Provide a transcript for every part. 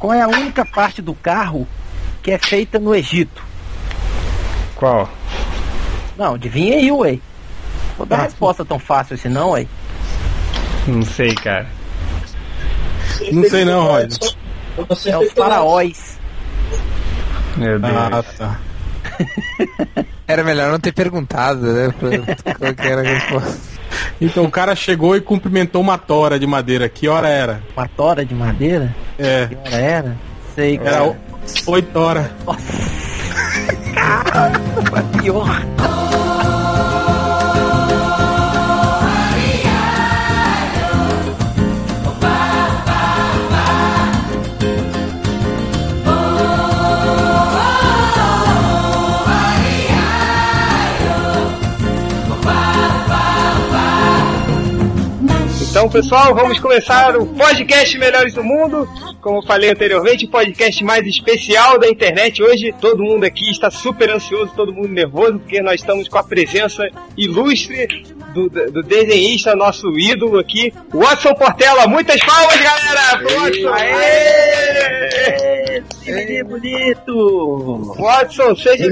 Qual é a única parte do carro que é feita no Egito? Qual? Não, adivinha aí, ué. Vou dar ah, resposta tão fácil assim não, ué. Não sei, cara. Não sei não, Roy. É os faraós. Meu Deus. Ah, tá. Era melhor não ter perguntado, né? Qual que era a resposta. Então o cara chegou e cumprimentou uma tora de madeira. Que hora era? Uma tora de madeira? É. Que hora era? Sei, cara. Era oito horas. Nossa. Caramba, pior. Então, pessoal, vamos começar o podcast Melhores do Mundo. Como falei anteriormente, podcast mais especial da internet. Hoje, todo mundo aqui está super ansioso, todo mundo nervoso, porque nós estamos com a presença ilustre do, do desenhista, nosso ídolo aqui, Watson Portela. Muitas palmas, galera! Watson! Aê! Aê! bonito! Watson, seja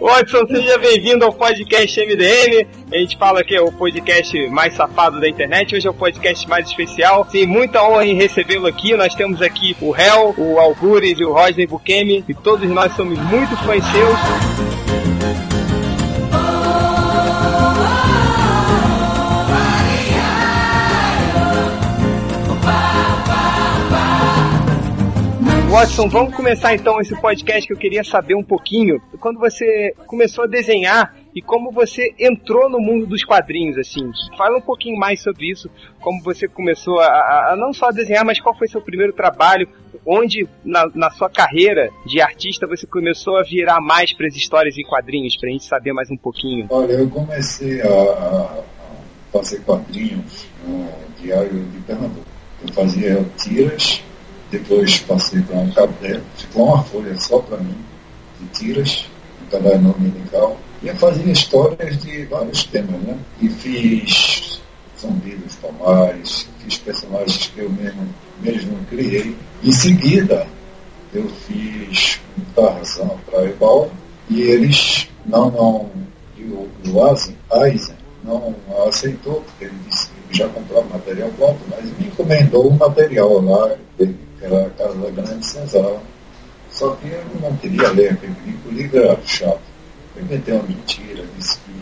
Watson, seja bem-vindo ao podcast MDM. A gente fala que é o podcast mais safado da internet. Hoje é o podcast mais especial. Sim, muita honra em recebê-lo aqui. Nós temos aqui o Hel, o Algures e o Rodney Bukemi. E todos nós somos muito fãs seus. Watson, vamos começar então esse podcast que eu queria saber um pouquinho. Quando você começou a desenhar e como você entrou no mundo dos quadrinhos, assim. Fala um pouquinho mais sobre isso, como você começou a, a não só a desenhar, mas qual foi seu primeiro trabalho, onde na, na sua carreira de artista você começou a virar mais para as histórias em quadrinhos, para a gente saber mais um pouquinho. Olha, eu comecei a, a fazer quadrinhos no Diário de Pernambuco. Eu fazia tiras depois passei para um caderno, ficou uma folha só para mim, de tiras, um caderno dominical. E eu fazia histórias de vários temas, né? E fiz Zumbi dos Palmares, fiz personagens que eu mesmo, mesmo criei. Em seguida, eu fiz um Tarzan para Ebal e eles não, não, e o, o Eisen não aceitou, porque ele disse que já comprava material pronto, mas me encomendou um material lá, que era a Casa da Grande Senzala. Só que eu não queria ler aquele livro, o livro era chato. Eu inventei uma mentira, disse que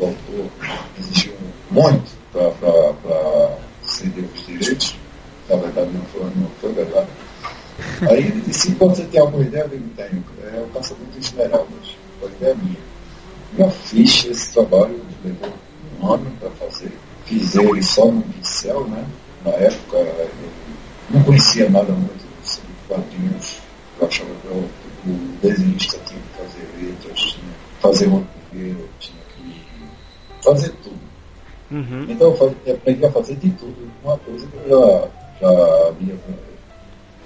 o, o autor exigiu muito para ceder os direitos. Na verdade, não foi, não foi verdade. Aí ele disse, quando você tem alguma ideia, eu digo, tenho. É o Caçador de Esmeraldas. Foi ideia minha. Eu fiz esse trabalho, levou um ano para fazer. Fiz ele só no pincel, né? Na época, não conhecia nada muito sobre quadrinhos. Eu achava que o, o desenhista tinha que fazer letras, tinha que fazer roteiro, tinha que fazer tudo. Uhum. Então eu, fazia, eu aprendi a fazer de tudo. Uma coisa que eu já, já havia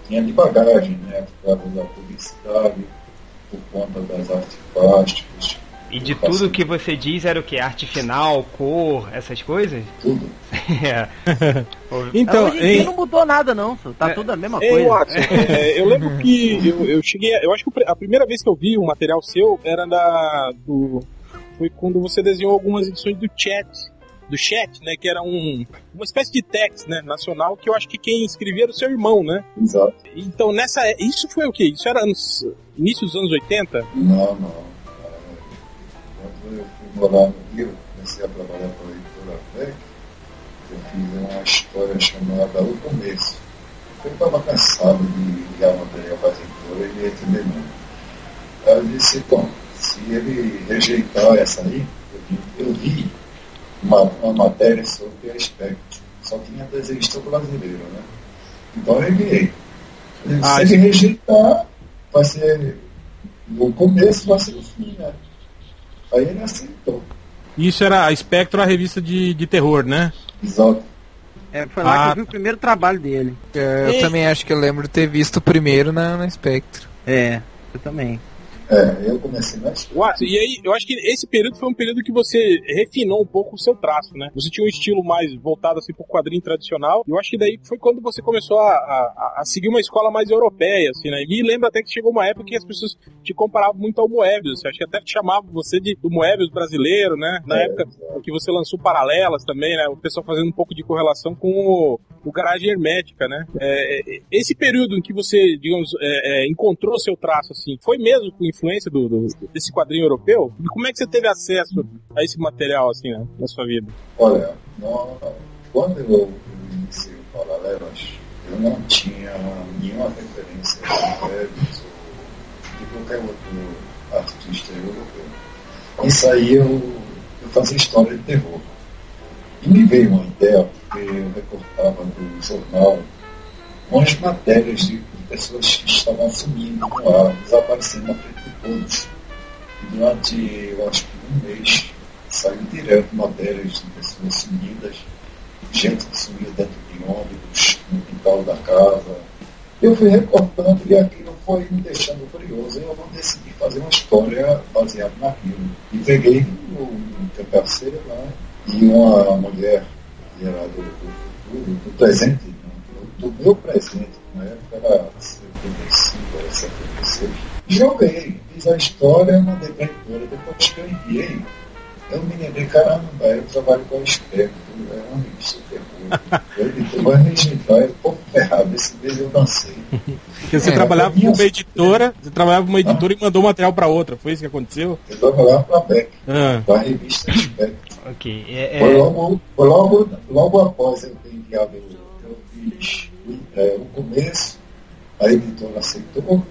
tinha de bagagem, né? Por causa da publicidade, por conta das artes plásticas, e de tudo que você diz era o que? Arte final, cor, essas coisas? Tudo. é. então, hoje em dia não mudou nada não, tá é, tudo a mesma coisa. Watson, é, eu lembro que eu, eu, cheguei, eu acho que a primeira vez que eu vi um material seu era da do foi quando você desenhou algumas edições do Chat, do Chat, né, que era um uma espécie de text, né, nacional, que eu acho que quem escrevia era o seu irmão, né? Exato. Então, nessa isso foi o quê? Isso era anos, início dos anos 80? Não, não morar no Rio, comecei a trabalhar para a editora VEC, eu fiz uma história chamada O Começo. Eu estava cansado de enviar material para a editora e entender muito. Aí eu disse, bom, se ele rejeitar essa aí, eu vi, eu vi uma, uma matéria sobre a Spectre. Só tinha desenhista brasileiro, né? Então eu enviei. Ah, se ele rejeitar, vai ser. No começo vai ser o fim, né? Aí ele aceitou. Isso era a Spectro, a revista de, de terror, né? Exato. É, foi lá ah. que eu vi o primeiro trabalho dele. É, eu e... também acho que eu lembro de ter visto o primeiro na, na Spectro. É, eu também. É, eu comecei escola. Watson, e aí, eu acho que esse período foi um período que você refinou um pouco o seu traço, né? Você tinha um estilo mais voltado assim pro quadrinho tradicional. E eu acho que daí foi quando você começou a, a, a seguir uma escola mais europeia, assim, né? E lembra até que chegou uma época que as pessoas te comparavam muito ao Moebius. Acho que até te chamavam você de do Moebius brasileiro, né? Na É, época exato. que você lançou Paralelas também, né? O pessoal fazendo um pouco de correlação com o, o Garagem Hermética, né? É, é, esse período em que você, digamos, é, é, encontrou seu traço, assim, foi mesmo com influência do, do- desse quadrinho europeu? E como é que você teve acesso a esse material, assim, né, na sua vida? Olha, quando eu iniciei o Paralelas, eu não tinha nenhuma referência de Moebius ou de qualquer outro artista europeu. Isso aí eu, eu fazia história de terror. E me veio uma ideia, porque eu recortava do jornal umas matérias de pessoas que estavam sumindo no ar, desaparecendo na frente de todos. E durante, eu acho que um mês, saiu direto matérias de pessoas sumidas, gente que sumia dentro de ônibus, no quintal da casa. Eu fui recortando e aquilo foi me deixando curioso. Eu decidi fazer uma história baseada naquilo. E peguei o, o cangaceiro lá e uma mulher que era do, do futuro, do presente, né, do, meu presente, na época era 75, era 76. Joguei, fiz a história, mandei para a editora, depois que eu enviei, eu me lembrei, caramba, eu trabalho com a Espectro, é uma revista de terror. O editor vai rejeitar, eu tô ferrado, esse mês eu dancei. Porque você É, trabalhava com uma editora, você trabalhava com uma editora e mandou material pra outra, foi isso que aconteceu? Eu trabalhava para a Beck, Ah, com a revista Espectro. Ok. É, Foi, é, logo, foi logo, logo após eu ter enviado, eu fiz é, o começo, a editora aceitou,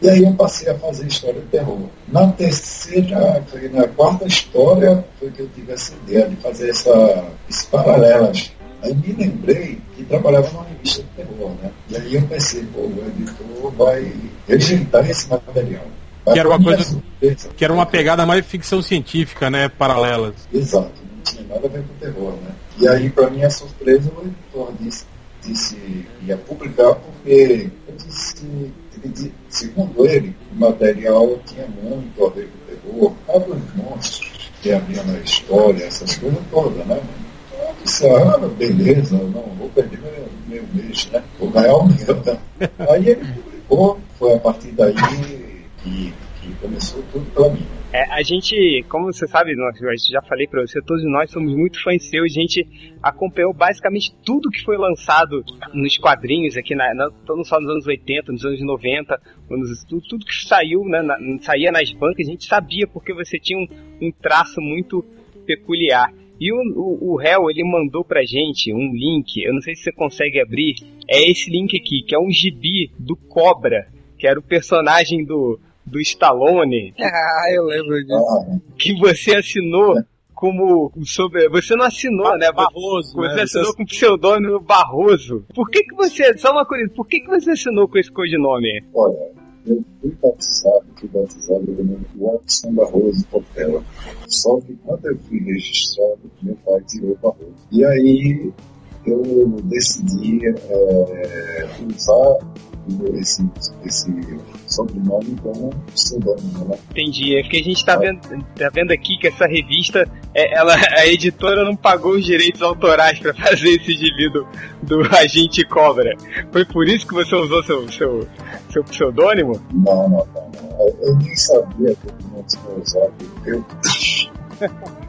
e aí eu passei a fazer história de terror. Na terceira, na quarta história, foi que eu tive essa ideia de fazer essa, esses paralelas. Aí me lembrei que trabalhava numa revista de terror, né? E aí eu pensei, pô, o editor vai rejeitar esse material. Que era uma coisa- que era uma pegada mais ficção científica, né? Paralelas. Exato, não tinha nada a ver com terror, né? E aí, para minha surpresa, o editor disse, disse ia publicar porque disse, segundo ele, o material tinha muito a ver com terror, tava os monstros que havia na história, essas coisas todas, né? Então eu disse, ah, beleza, não vou perder meu, meu mês, né? Vou ganhar o meu, né? Aí ele publicou, foi a partir daí que, que começou tudo para mim. A gente, como você sabe, nós, eu já falei pra você, todos nós somos muito fãs seus, a gente acompanhou basicamente tudo que foi lançado nos quadrinhos aqui, na, não só nos anos 80, nos anos 90, nos- tudo, tudo que saiu, né, na- saía nas bancas, a gente sabia porque você tinha um, um traço muito peculiar. E o, o, o Hell, ele mandou pra gente um link, eu não sei se você consegue abrir, é esse link aqui, que é um gibi do Cobra, que era o personagem do, do Stallone, Ah, eu lembro disso. Ah, que você assinou como sobre você não assinou, né? Barroso, Você né? assinou com o pseudônimo Barroso. Por que que você, só uma coisa, por que que você assinou com esse codinome? Olha, eu fui batizado, fui batizado pelo nome de Watson Barroso Portela. Só que quando eu fui registrado, meu pai tirou Barroso. E aí eu decidi é, usar esse, esse sobrenome como pseudônimo. Né? Entendi, é porque a gente tá vendo, tá vendo aqui que essa revista, é, ela, a editora não pagou os direitos autorais pra fazer esse gibi do, Agente Cobra. Foi por isso que você usou seu, seu, seu pseudônimo? Não, não, não, não. Eu, eu nem sabia que eu não tinha usado.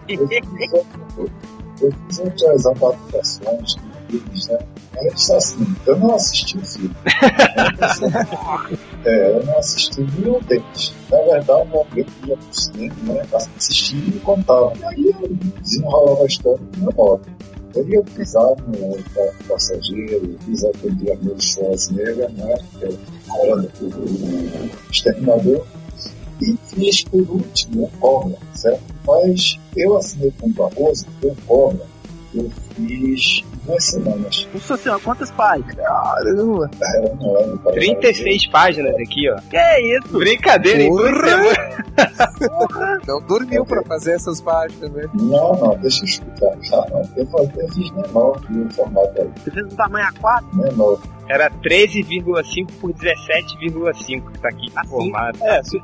Eu, eu, fiz, outra- eu fiz outras adaptações de filmes, né? Mas assim, eu não assisti o filme. É, eu não assisti nenhum deles. Na verdade, alguém ia pro cinema, né? Assistir e me contava. E aí eu desenrolava a história do meu. Aí eu fiz a no passageiro, fiz aquele Arnold Schwarzenegger, né? Que era o, exterminador. E fiz por último o Cobra, certo? Mas eu assinei com o Barroso, o Cobra, eu fiz duas semanas. Nossa senhora, quantas páginas? Caramba. Era um ano, para 36 páginas aqui, ó. Que é isso? Brincadeira, hein? Porra! Não dormiu pra fazer essas páginas, né? Não, não, deixa eu explicar. Já não. Eu, faz- eu fiz menor que o formato aí. Você fez um tamanho A4? Menor. Era 13,5 por 17,5 que tá aqui assim, formado. É, você,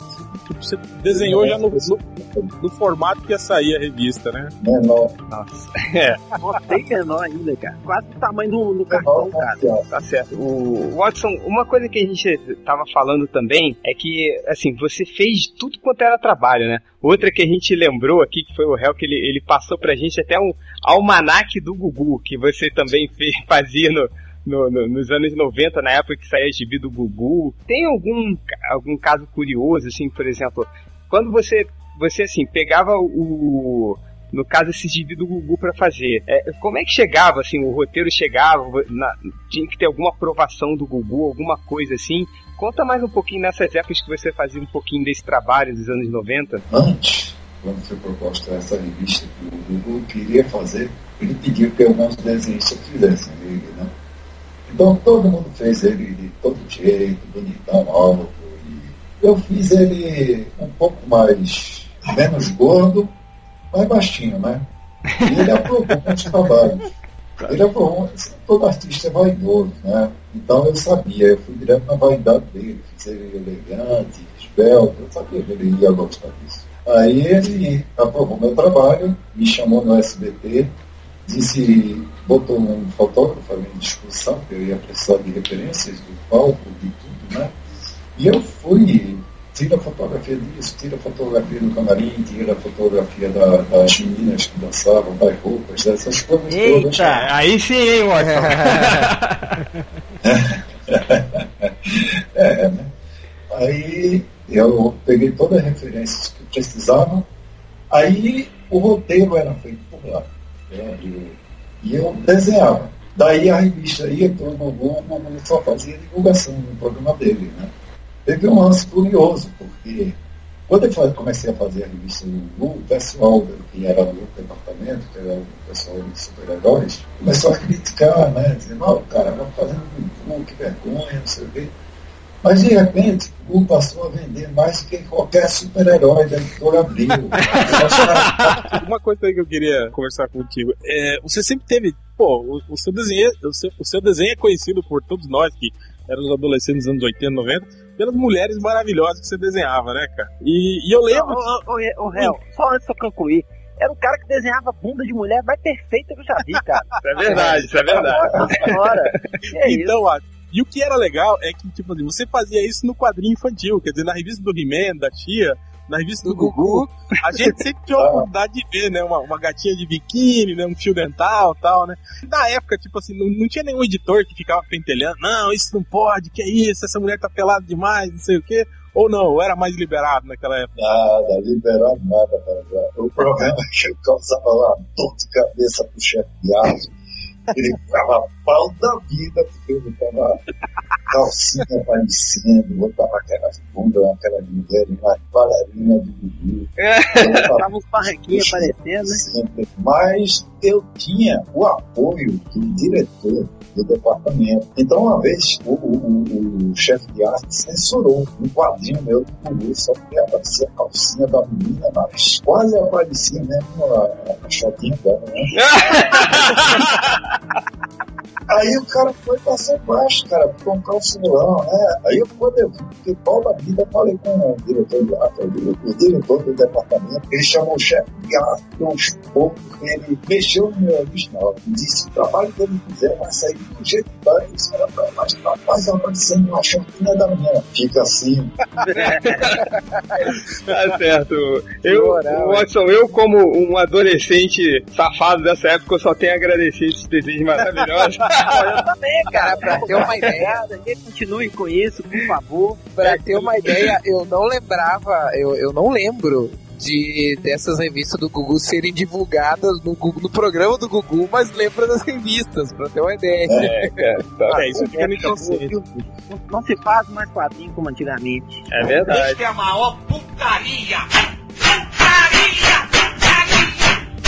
você desenhou já no, no, no, formato que ia sair a revista, né? Menor. Nossa. É. Nossa, bem menor ainda, cara. Quase o tamanho do, do cartão, cara. Tá certo. O Watson, uma coisa que a gente tava falando também é que, assim, você fez tudo quanto era trabalho, né? Outra que a gente lembrou aqui, que foi o réu, que ele, ele passou pra gente até um almanaque do Gugu, que você também fez, fazia no, no, no, nos anos 90, na época que saía gibi do Gugu. Tem algum, algum caso curioso, assim, por exemplo, quando você, você assim, pegava o. No caso, esse gibi do Gugu para fazer. É, como é que chegava, assim, o roteiro chegava, na, tinha que ter alguma aprovação do Gugu, alguma coisa assim. Conta mais um pouquinho nessas épocas que você fazia um pouquinho desse trabalho dos anos 90. Antes, quando foi proposta essa revista que o Gugu queria fazer, ele pediu que alguns desenhistas fizessem ele, né? Então todo mundo fez ele de todo jeito, bonitão, alto. eu fiz ele um pouco mais, menos gordo, mais baixinho, né? E ele aprovou muitos trabalhos. Ele aprovou, todo artista é vaidoso, né? Então eu sabia, eu fui direto na vaidade dele, fiz ele elegante, esbelto, eu sabia que ele ia gostar disso. Aí ele aprovou meu trabalho, me chamou no SBT, disse, botou um fotógrafo ali em discussão, que eu ia precisar de referências do palco, de tudo, né? E eu fui, tira fotografia disso, tira fotografia do camarim, tira fotografia da, das meninas que dançavam, das roupas, dessas coisas Eita, todas. Aí sim, hein, é, né? Aí eu peguei todas as referências que precisavam, aí o roteiro era feito por lá. Né? E, eu desenhava. Daí a revista ia para o Google, o só fazia divulgação no programa dele. Né? Teve um lance curioso, porque quando eu comecei a fazer a revista do Google, o pessoal que era do departamento, que era o pessoal de super-heróis, começou a criticar, né? Dizendo, oh, o cara vai fazendo Google, que vergonha, não sei o quê. Mas de repente, o passou a vender mais do que qualquer super-herói da editora Abril. Uma coisa aí que eu queria conversar contigo. É, você sempre teve. Pô, o, o seu desenho, o seu, o seu desenho é conhecido por todos nós que éramos adolescentes dos anos 80, 90, pelas mulheres maravilhosas que você desenhava, né, cara? E, e eu lembro. Ô, ô, ô, Réu, só antes de eu concluir, era um cara que desenhava bunda de mulher mais perfeita que eu já vi, cara. Isso é verdade, isso é verdade. Nossa senhora. então, ó, e o que era legal é que, tipo assim, você fazia isso no quadrinho infantil, quer dizer, na revista do He-Man, da Tia, na revista do, do Gugu, a gente sempre tinha a oportunidade de ver, né? Uma, uma gatinha de biquíni, né? Um fio dental e tal, né? Na época, tipo assim, não, não, tinha nenhum editor que ficava pentelhando, não, isso não pode, que é isso, essa mulher tá pelada demais, não sei o quê. Ou não, era mais liberado naquela época? Nada, liberado nada, cara. O problema é que eu causava lá dor de cabeça pro chefe de arte ele ficava pau da vida, porque eu tava calcinha aparecendo, eu tava aquela bunda, aquela mulher, uma bailarina do Gugu. Tava uns barraquinhos aparecendo, né? Mas eu tinha o apoio do diretor do departamento. Então, uma vez, o, o, o chefe de arte censurou um quadrinho meu do Gugu, só que aparecia a calcinha da menina, mas quase aparecia mesmo a, a dela, né? Aí o cara foi passar baixo, cara, com um calçulão, né? Aí eu, quando eu vi toda a vida, falei com o diretor o diretor, o diretor do departamento, ele chamou o chefe de arte, deu uns poucos, ele mexeu no meu original, disse, o trabalho que ele fizer vai sair do jeito que vai, isso era pra mais capaz aparecendo uma champinha da minha. Fica assim. tá certo. Eu, Watson, eu como um adolescente safado dessa época, eu só tenho a agradecer esses desenhos maravilhosos. eu também, cara, pra ter uma ideia, continue com isso, por favor. Pra ter uma ideia, eu não lembrava, eu, eu não lembro de dessas revistas do Google serem divulgadas no, Google, no programa do Google, mas lembra das revistas, pra ter uma ideia. É, cara, tá. é isso fica inconsciente. Não, não se faz mais quadrinho como antigamente. É verdade. Isso é a maior putaria! Putaria!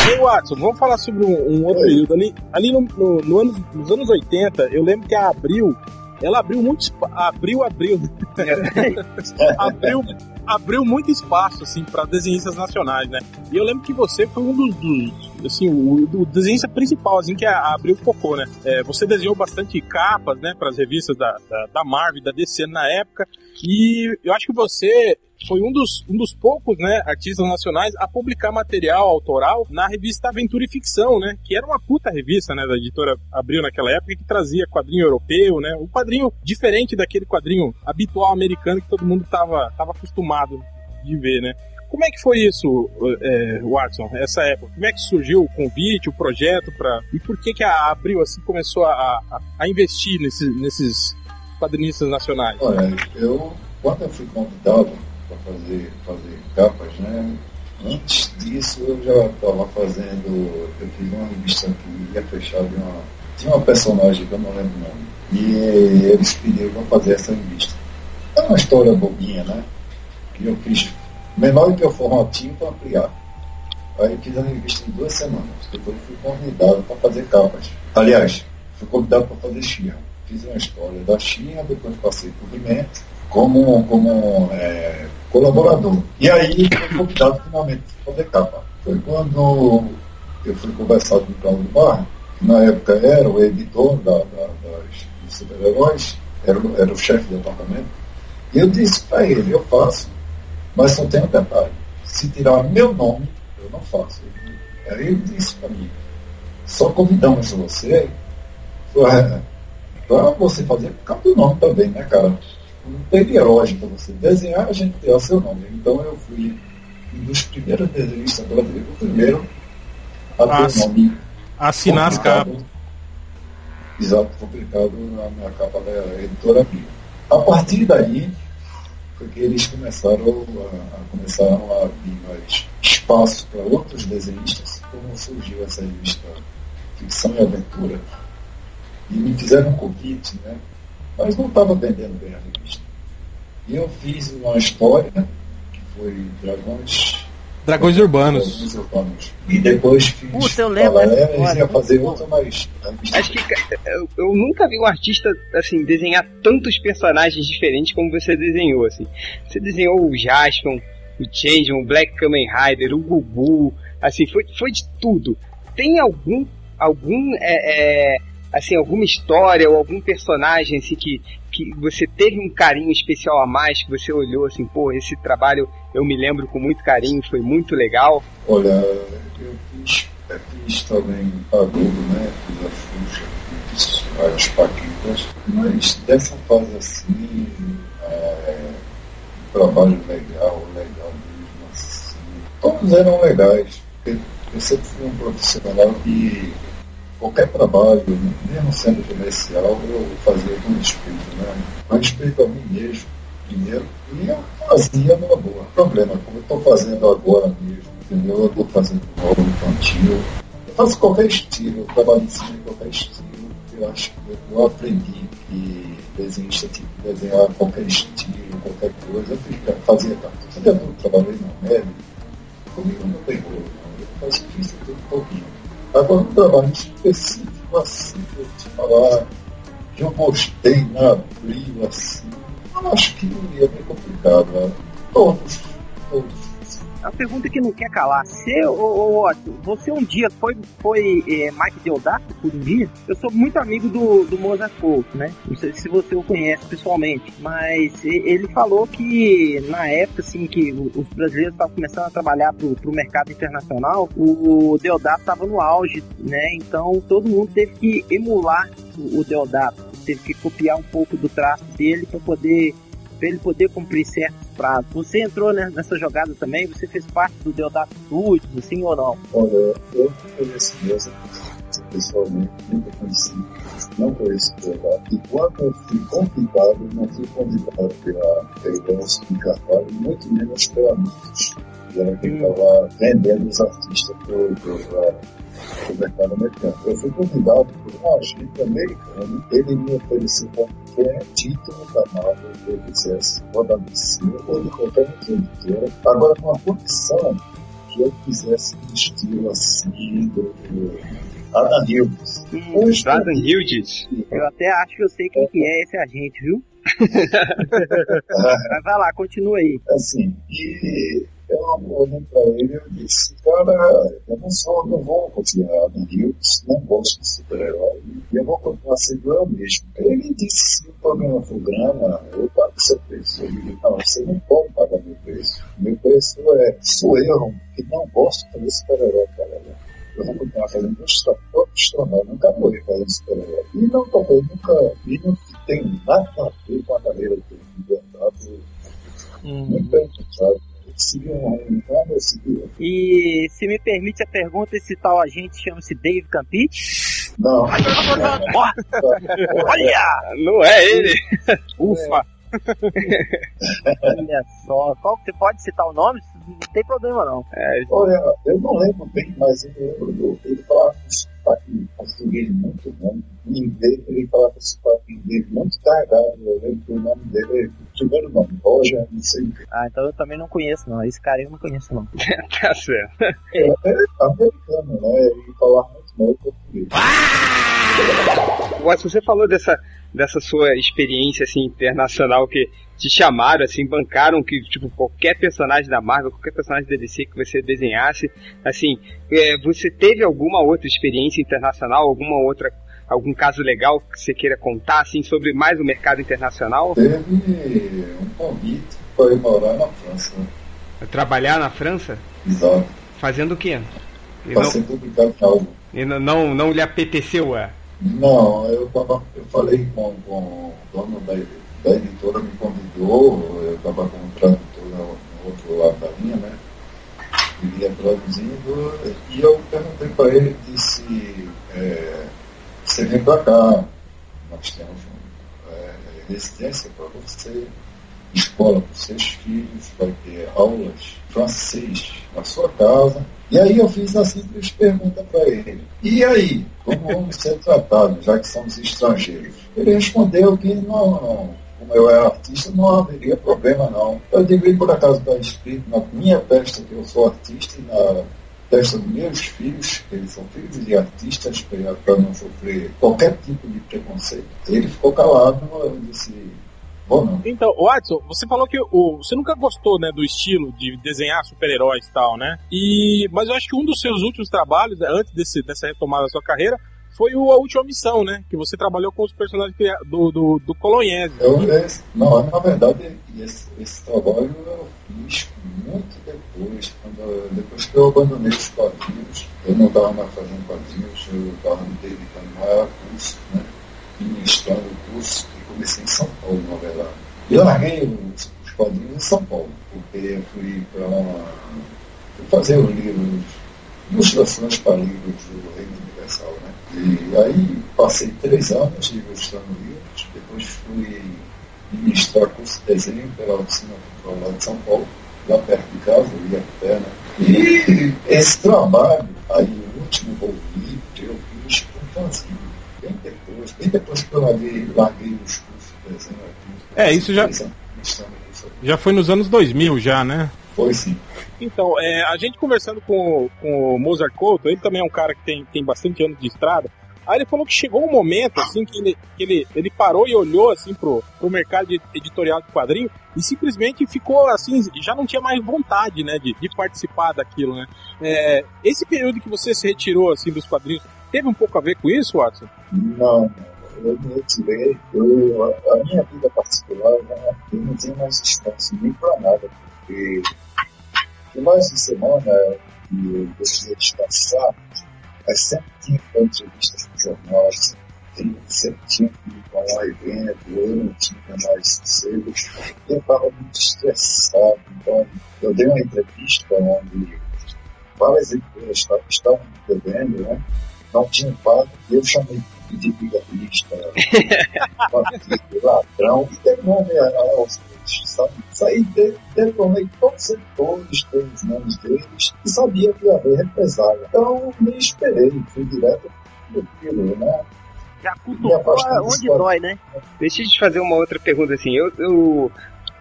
Ei, Watson, vamos falar sobre um, um outro Oi. período. Ali, ali no, no, no anos, nos anos 80, eu lembro que a Abril ela abriu muito espa- abriu, abriu, abriu, abriu muito espaço assim para desenhistas nacionais, né? E eu lembro que você foi um dos, dos assim, o, o desenhista principal, assim, que a- abriu o cocô, né? É, você desenhou bastante capas, né, para as revistas da, da, da Marvel, da DC na época, e eu acho que você foi um dos, um dos poucos, né, artistas nacionais a publicar material autoral na revista Aventura e Ficção, né, que era uma puta revista, né, da editora Abril naquela época, que trazia quadrinho europeu, né, um quadrinho diferente daquele quadrinho habitual americano que todo mundo tava, tava acostumado de ver, né. Como é que foi isso, é, Watson, essa época? Como é que surgiu o convite, o projeto, pra... e por que que a Abril, assim, começou a, a, a investir nesses, nesses quadrinistas nacionais? Olha, eu, quando eu fui convidado para fazer, fazer capas, né? Antes disso eu já estava fazendo, eu fiz uma revista que ia fechar de uma. Tinha uma personagem que eu não lembro o nome. E eles pediram para fazer essa revista. É uma história bobinha, né? Que eu fiz menor do que o formatinho para ampliar. Aí eu fiz a revista em duas semanas. Depois fui convidado para fazer capas. Aliás, fui convidado para fazer Xirra. Fiz uma história da Xirra, depois passei por Pimenta como, como é, colaborador. E aí fui convidado finalmente para fazer capa. Foi quando eu fui conversar com o Cláudio Barra, que na época era o editor da, da, das, dos super-heróis, era, era o chefe do departamento. E eu disse para ele, eu faço, mas só tem um detalhe. Se tirar meu nome, eu não faço. Aí ele disse para mim, só convidamos você para você fazer por causa do nome também, né, cara? Não teria lógica você desenhar a gente ter o seu nome. Então eu fui um dos primeiros desenhistas brasileiros, o primeiro a ter Ah, o nome Assinar as capas. Exato, publicado na minha capa da editora Bio. A partir daí, foi que eles começaram a, a- começaram a abrir mais espaço para outros desenhistas, como surgiu essa revista Ficção e Aventura. E me fizeram um convite, né? Mas não estava vendendo bem a revista. E eu fiz uma história que foi Dragões Dragões Urbanos. Dragões Urbanos. E depois fiz Puta, eu lembro história, ia fazer muito outra, mas Acho que eu, eu nunca vi um artista assim desenhar tantos personagens diferentes como você desenhou assim. Você desenhou o Jaspion, o Changeman, o Black Kamen Rider, o Gugu, assim foi, foi de tudo. Tem algum algum é, é, assim alguma história ou algum personagem assim que que você teve um carinho especial a mais que você olhou assim, pô, esse trabalho eu me lembro com muito carinho, foi muito legal. Olha, eu fiz, eu fiz também a Globo, né? Fiz a Xuxa, fiz várias paquitas, mas dessa fase assim, é, um trabalho legal, legal mesmo assim. Todos eram legais, porque eu sempre fui um profissional que qualquer trabalho, mesmo sendo comercial, eu fazia com respeito, né? Com respeito a mim mesmo, primeiro, e eu fazia numa boa. Problema, como eu estou fazendo agora mesmo, entendeu? Eu estou fazendo novo, infantil. Eu faço qualquer estilo, eu trabalho em de qualquer estilo. Eu acho que eu, aprendi que desenhista tinha que desenhar qualquer estilo, qualquer coisa. Eu fiz, fazia tanto. Eu trabalhei na média, comigo não tem não. Eu faço isso tudo pouquinho. Agora, um trabalho específico assim, eu te falar que eu gostei na abril assim, eu acho que ia bem complicado. Né? Todos, todos. A pergunta que não quer calar. Você, ô, ô, você um dia foi, foi é, Mike Deodato por um dia? Eu sou muito amigo do, do Mozart Couto, né? Não sei se você o conhece pessoalmente, mas ele falou que na época, assim, que os brasileiros estavam começando a trabalhar pro, pro mercado internacional, o Deodato estava no auge, né? Então todo mundo teve que emular o, o Deodato, teve que copiar um pouco do traço dele para poder para ele poder cumprir certos prazos. Você entrou né, nessa jogada também? Você fez parte do Deodato Studios, assim ou não? Olha, eu conheço mesmo pessoalmente, nunca conheci, não conheço o Deodato. E quando eu fui convidado, não fui convidado pela, Nelson de Carvalho, muito menos pela Mitos, era quem estava vendendo os artistas para o mercado americano. Eu fui convidado por um agente americano, ele me ofereceu qualquer título da Marvel que eu quisesse, ou da DC, ou de qualquer outra editora, agora com a condição que eu fizesse um estilo assim do, Adam Hughes. Pois Jordan Hughes. Eu até acho que eu sei quem que é esse agente, viu? Mas vai lá, continua aí. assim, e eu olhei pra ele e eu disse, cara, eu não sou, não vou continuar no Rio, não gosto de super-herói, e eu vou continuar sendo eu mesmo. Ele disse, se o programa for grana, eu pago seu preço. Eu disse, não, você não pode pagar meu preço. Meu preço é, sou eu, que não gosto de fazer super-herói, cara. Eu vou continuar fazendo meus outros trabalhos, nunca morri fazendo super-herói. E não também nunca, e não tem nada a ver com a carreira dele, de verdade. Muito bem pensado. Um. E se me permite a pergunta, esse tal agente chama-se Dave Campite? Não. Olha! Não é ele. Ufa! Olha só. Qual, você pode citar o nome? Não tem problema não. Olha, eu não lembro bem, mas eu lembro do, ele falava com sotaque português muito bom. Em inglês, ele falava com sotaque inglês muito carregado. Eu lembro que o nome dele, o primeiro nome, Roger, não sei o que. Ah, então eu também não conheço não. Esse cara eu não conheço não. tá certo. É americano, né? Ele falava muito português. Watson, você falou dessa, dessa sua experiência assim, internacional que te chamaram, assim, bancaram que, tipo, qualquer personagem da Marvel, qualquer personagem da DC que você desenhasse, assim, é, você teve alguma outra experiência internacional, alguma outra, algum caso legal que você queira contar, assim, sobre mais o mercado internacional? Teve um convite para ir morar na França. né? Trabalhar na França? Exato. Fazendo o quê? Para não, ser publicado em. E não, não, lhe apeteceu a... Não, eu, eu falei com, com o dono da, da editora, me convidou, eu estava como tradutor no, outro lado da linha, né? Ele ia traduzindo, e eu perguntei para ele, disse, é, você vem para cá, nós temos é, residência para você, escola para os seus filhos, vai ter aulas francês na sua casa. E aí eu fiz a simples pergunta para ele. E aí, como vamos ser tratados, já que somos estrangeiros? Ele respondeu que não, não, como eu era artista, não haveria problema não. Eu digo, e por acaso está escrito na minha testa que eu sou artista e na testa dos meus filhos, que eles são filhos de artistas, para não sofrer qualquer tipo de preconceito. Ele ficou calado, eu disse, não. Então, Watson, você falou que o, você nunca gostou, né, do estilo de desenhar super-heróis e tal, né? E, mas eu acho que um dos seus últimos trabalhos, né, antes desse, dessa retomada da sua carreira, foi o A Última Missão, né? Que você trabalhou com os personagens do, do, do Colonhese. Eu, não, na verdade, esse, esse trabalho eu fiz muito depois, quando, depois que eu abandonei os quadrinhos. Eu não estava mais fazendo quadrinhos, eu estava me dedicando mais a curso, né? Ministrando o curso, comecei em São Paulo, na verdade. Eu larguei os, os quadrinhos em São Paulo, porque fui para fazer os livros, ilustrações para livros do Reino Universal, né? E aí passei três anos ilustrando livros, depois fui ministrar curso de desenho pela oficina lá de São Paulo, lá perto de casa, eu ia a pé, né? E esse trabalho, aí o último volume eu fiz com fanzine, bem depois, bem depois que eu larguei, larguei os É, isso já-. Já foi nos anos 2000 já, né? Foi sim. Então, é, a gente conversando com, com o Mozart Couto, ele também é um cara que tem, tem bastante anos de estrada. Aí ele falou que chegou um momento, assim, que ele, que ele, ele parou e olhou, assim, pro, pro mercado de- editorial de quadrinho e simplesmente ficou, assim, já não tinha mais vontade, né, de, de participar daquilo, né. É, esse período que você se retirou, assim, dos quadrinhos, teve um pouco a ver com isso, Watson? Não, não. Eu me retirei, eu, a, a minha vida particular já, eu não tinha mais distância nem para nada, porque finais de semana que eu precisei descansar, mas sempre tinha que entrevistas para jornais, sempre, tinha que ir para um evento, eu não tinha mais sossego, eu estava muito estressado, então eu dei uma entrevista onde várias editoras estavam- me né? não tinham pago, e eu chamei de vigarista, bandido, ladrão, e dei nome aos sabe? Saí, de- detonei todos os setores, dei os nomes deles, e sabia que ia haver represália. Então, me esperei, fui direto tiro, né? Já cutucou dos onde dói, né? Deixa eu te fazer uma outra pergunta assim. Eu, eu-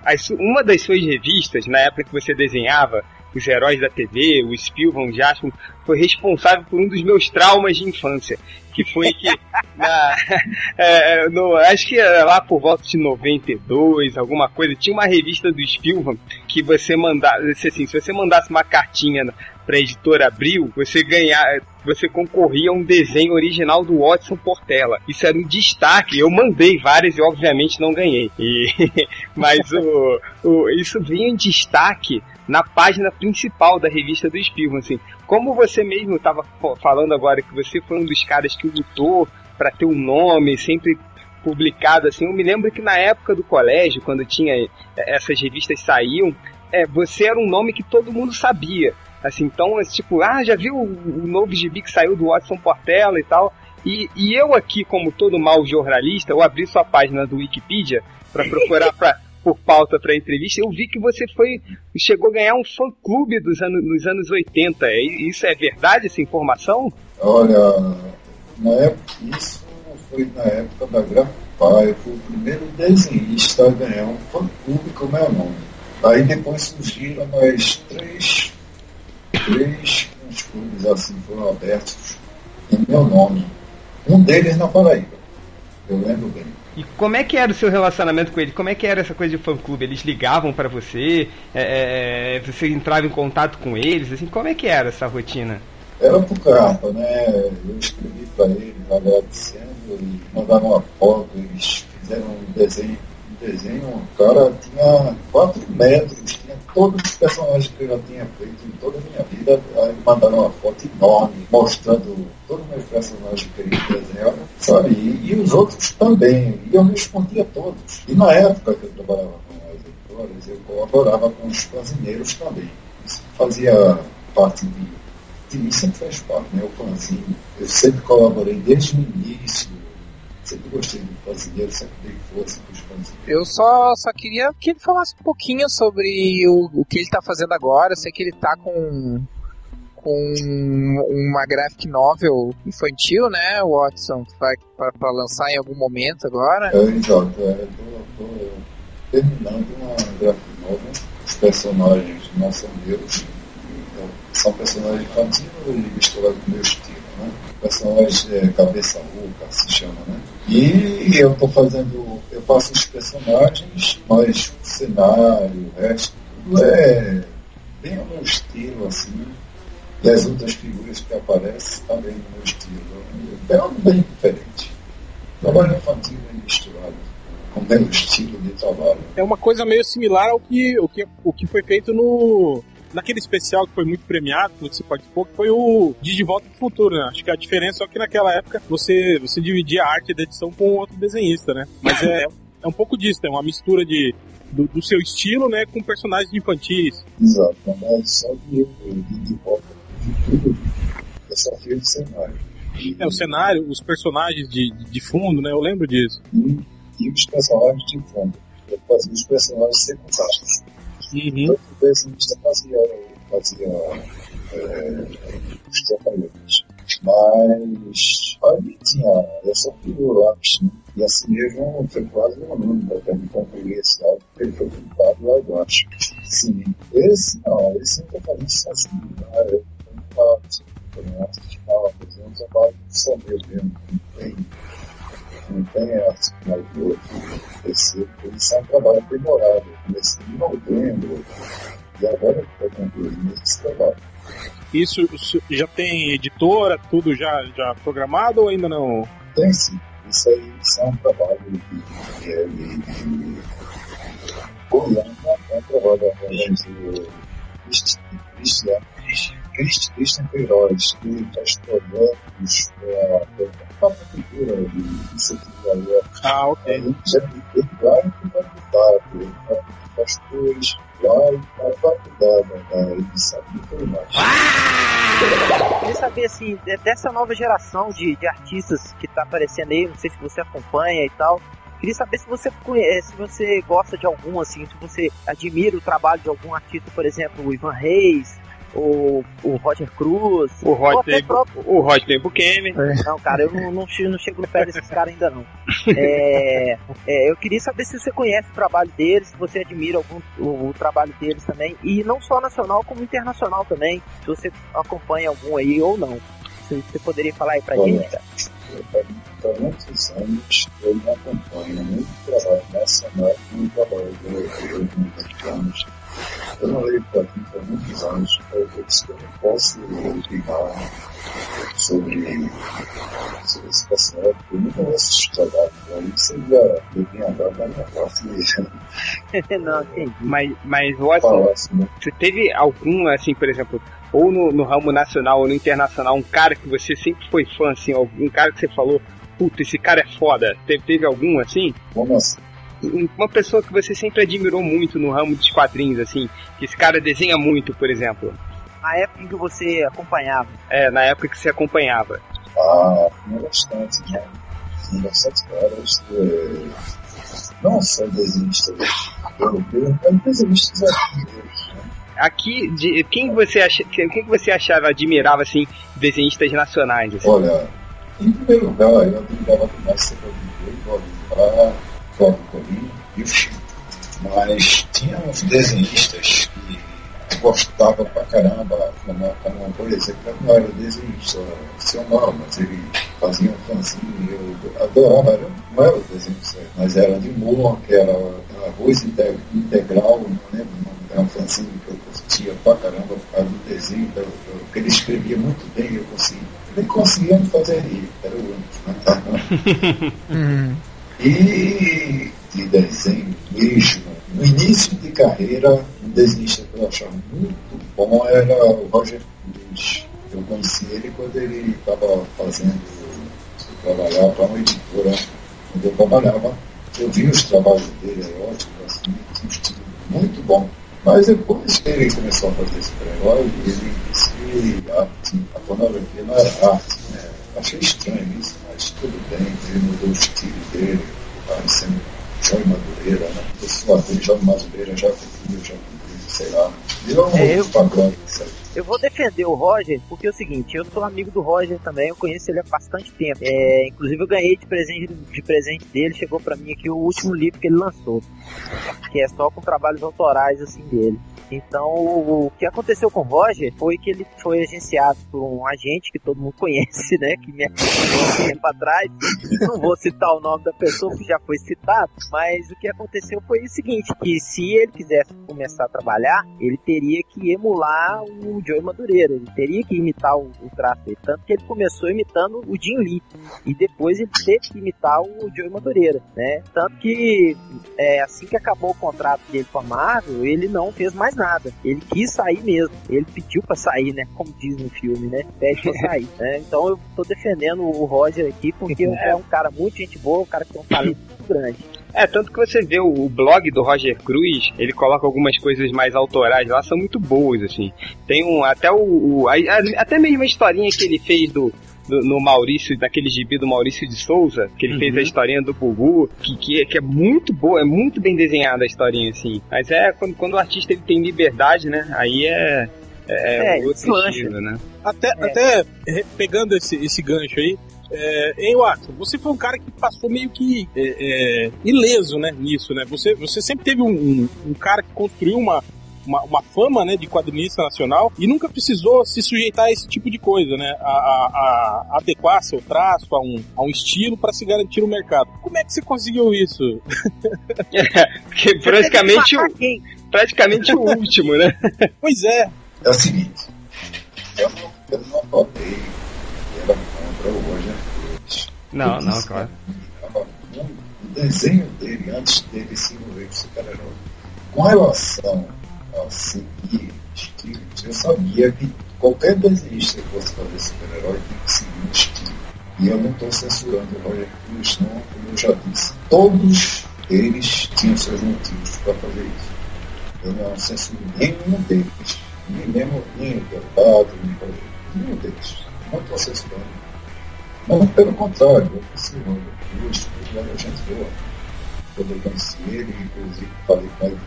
as uma das suas revistas, na época que você desenhava, os heróis da TV, o Spielberg, o Jaspion, foi responsável por um dos meus traumas de infância. Que foi que, na, é, no, acho que lá por volta de 92, alguma coisa, tinha uma revista do Spielberg que você mandasse, assim, se você mandasse uma cartinha pra editora Abril, você ganhar, você concorria a um desenho original do Watson Portela. Isso era um destaque. Eu mandei várias e obviamente não ganhei. E, mas o, o, isso vinha em destaque na página principal da revista do Spielberg. Assim, como você mesmo estava falando agora que você foi um dos caras que lutou para ter um nome sempre publicado assim, eu me lembro que na época do colégio, quando tinha essas revistas saíam, é, você era um nome que todo mundo sabia. Assim, então, é tipo, ah, já viu o, novo gibi que saiu do Watson Portela e tal? E, e eu aqui, como todo mau jornalista, eu abri sua página do Wikipedia para procurar pra, por pauta para entrevista, eu vi que você foi chegou a ganhar um fã-clube dos anos, nos anos 80. É, isso é verdade, essa informação? Olha, na época, isso foi na época da Grafipar, eu fui o primeiro desenhista a ganhar um fã-clube com meu nome. Aí depois surgiram mais três três clubes assim foram abertos em meu nome. Um deles na Paraíba. Eu lembro bem. E como é que era o seu relacionamento com eles? Como é que era essa coisa de fã-clube? Eles ligavam para você? É, é, você entrava em contato com eles? Assim, como é que era essa rotina? Era por carta, né? Eu escrevi para eles agradecendo e mandaram uma foto, eles fizeram um desenho desenho, o cara tinha 4 metros, tinha todos os personagens que eu já tinha feito em toda a minha vida. Aí mandaram uma foto enorme, mostrando todos os meus personagens que ele desenhava, sabe? E, e, os outros também. E eu respondia todos. E na época que eu trabalhava com as editoras, eu colaborava com os fanzineiros também. Isso fazia parte de. De mim sempre faz parte, né? O fanzine. Eu sempre colaborei desde o início Sempre gostei do brasileiro, sempre dei força para os brasileiros. Eu só, só queria que ele falasse um pouquinho sobre o, o que ele está fazendo agora. Eu sei que ele está com com uma graphic novel infantil, né, Watson? Vai para lançar em algum momento agora? É, exato. É, Estou terminando uma graphic novel. Os personagens não são meus. Então, são personagens e misturados com meu estilo, né? Personagens é, cabeça rouca, se chama, né? E eu estou fazendo, eu faço os personagens, mas o cenário, o resto, tudo é bem ao meu estilo, assim. E as outras figuras que aparecem também no meu estilo. É algo bem diferente. Trabalho infantil bem misturado com o meu estilo de trabalho. É uma coisa meio similar ao que, o que, o que foi feito no, naquele especial que foi muito premiado, que você participou, que foi o De Volta pro Futuro, né? Acho que a diferença é que naquela época você, você dividia a arte da edição com outro desenhista, né? Mas é, é um pouco disso, é uma mistura de, do, do, seu estilo, né, com personagens infantis. Exato, é uma edição de, de, de Volta desafio de cenário. É, o cenário, os personagens de, de fundo, né? Eu lembro disso. E, e os personagens de fundo. Eu fazia os personagens secundários. Uhum. Tanto desenhista fazia, fazia é, os trapalhões. Mas aí tinha essa figura lá, né? e assim mesmo foi quase um aluno para me concluir esse álbum, porque ele foi publicado lá embaixo. Sim, esse não, esse eu estou fazendo sozinho, né? eu um arte final, fazendo um trabalho meu mesmo, não tem não tem arte final do outro. Esse, é um trabalho aprimorado. Eu comecei em novembro e agora estou concluindo esse trabalho. Isso, já tem editora, tudo já, já programado ou ainda não? Tem sim. Isso aí isso é um trabalho de, de, de, de Goiânia, é um trabalho da Cristian, Cristian Queiroz, que projetos para a cultura de incentivar Ah, ok. Ele vai e vai mudar, ele faz cores, vai e vai cuidar da edição e tudo mais. Queria saber, assim, dessa nova geração de, de artistas que está aparecendo aí, não sei se você acompanha e tal, Queria saber se você conhece, se você gosta de algum, assim, se você admira o trabalho de algum artista, por exemplo, o Ivan Reis, o, o Roger Cruz, O até Rodney, próprio o Bukemi. Não, cara, eu não, não, chego, não chego no pé desses caras ainda não. É, é, eu queria saber se você conhece o trabalho deles, se você admira algum, o, o trabalho deles também, e não só nacional, como internacional também, se você acompanha algum aí ou não. Se você poderia falar aí pra Olha, gente, cara? Há muitos anos eu não acompanho muito trabalho nacional e trabalho de muitos anos. Eu não leio quadrinhos há muitos anos, que eu não posso opinar sobre, sobre esse passado. Eu nunca vou assistir trabalho, aí você já devia andar da minha parte não, entendi. Mas, mas Watson, assim, né? você teve algum, assim, por exemplo, ou no, no ramo nacional ou no internacional, um cara que você sempre foi fã, assim, algum cara que você falou, puta, esse cara é foda. Teve, teve algum, assim? Como assim? Uma pessoa que você sempre admirou muito no ramo dos quadrinhos, assim, que esse cara desenha muito, por exemplo. Na época em que você acompanhava, É, na época que você acompanhava. Ah, tinha bastante, né? Tinha bastante caras, é, não só desenhistas europeus, mas desenhistas brasileiros, né? Aqui, de, quem você acha, quem que você achava, admirava, assim, desenhistas nacionais, assim? Olha, em primeiro lugar, eu admirava demais ser o Olivar, Cláudio Colina e o Chico. Mas tinha uns desenhistas que eu gostava pra caramba, como, como por exemplo, eu não era desenhista profissional, mas ele fazia um fanzine, eu adorava, era, não era o desenho certo, mas era de humor, que era arroz inte- integral, não lembro o nome, era um fanzine que eu curtia pra caramba por causa do desenho, do, do, que ele escrevia muito bem, eu conseguia. Ele conseguia me fazer rir, era o único. Né? E de desenho mesmo, no início de carreira, um desenhista que eu achava muito bom era o Roger Cruz. Eu conheci ele quando ele estava fazendo, trabalhar para uma editora onde eu trabalhava. Eu vi os trabalhos dele, é ótimo, assim, um estilo muito bom. Mas depois que ele começou a fazer super-herói, ele disse que a arte, a pornografia não era arte, né? Achei estranho isso, mas tudo bem, ele mudou o estilo dele, parecendo João Madureira, né? Eu sou ator João Madureira, já cumpriu, já cumpriu, sei lá. Virou um É, eu- pagode, sabe? Eu vou defender o Roger, porque é o seguinte, eu sou amigo do Roger também, eu conheço ele há bastante tempo. É, inclusive eu ganhei de presente, de presente dele, chegou pra mim aqui o último livro que ele lançou, que é só com trabalhos autorais assim dele. Então, o que aconteceu com o Roger foi que ele foi agenciado por um agente que todo mundo conhece, né? Que me agenciou um tempo atrás. Não vou citar o nome da pessoa que já foi citado, mas o que aconteceu foi o seguinte: que se ele quisesse começar a trabalhar, ele teria que emular o Joey Madureira, ele teria que imitar o, o traço dele. Tanto que ele começou imitando o Jim Lee, e depois ele teve que imitar o Joey Madureira, né? Tanto que é, assim que acabou o contrato dele com a Marvel, ele não fez mais nada. Ele quis sair mesmo. Ele pediu pra sair, né? Como diz no filme, né? Pede pra sair. né? Então eu tô defendendo o Roger aqui porque é um cara muito gente boa, um cara que tem um talento muito grande. É, tanto que você vê o, o blog do Roger Cruz, ele coloca algumas coisas mais autorais lá, são muito boas, assim. Tem um, até o, o- a- a- até mesmo a historinha que ele fez do, do- no Maurício, daquele gibi do Maurício de Souza, que ele fez a historinha do Gugu, que, que, é, que é muito boa, é muito bem desenhada a historinha, assim. Mas é, quando, quando o artista ele tem liberdade, né, aí é... É, É, outro deslancha. estilo, né? Até, É. até re- pegando esse, esse gancho aí, é, hein, Watson, você foi um cara que passou meio que é, é, ileso, né, nisso, né? Você, você sempre teve um, um, um cara que construiu uma, uma, uma fama, né, de quadrinista nacional e nunca precisou se sujeitar a esse tipo de coisa, né? A, a- a adequar seu traço a um, a um estilo para se garantir o mercado. Como é que você conseguiu isso? Porque praticamente, o, praticamente o último, né? Pois é, É o seguinte, eu não, eu não o Roger Cruz. Não, não, claro. O desenho dele antes dele se envolver com super-herói. Com relação eu sabia que qualquer desenhista que fosse fazer super-herói tem que seguir um estilo. E eu não estou censurando o Roger Cruz, não, como eu já disse. Todos eles tinham seus motivos para fazer isso. Eu não censuro nenhum deles. Nem mesmo nem o Deodado, nem o Roger. Nenhum deles. Não estou censurando. Não, pelo contrário, eu conheci o Roger Cruz, era gente boa. Eu conheci ele, inclusive falei com ele,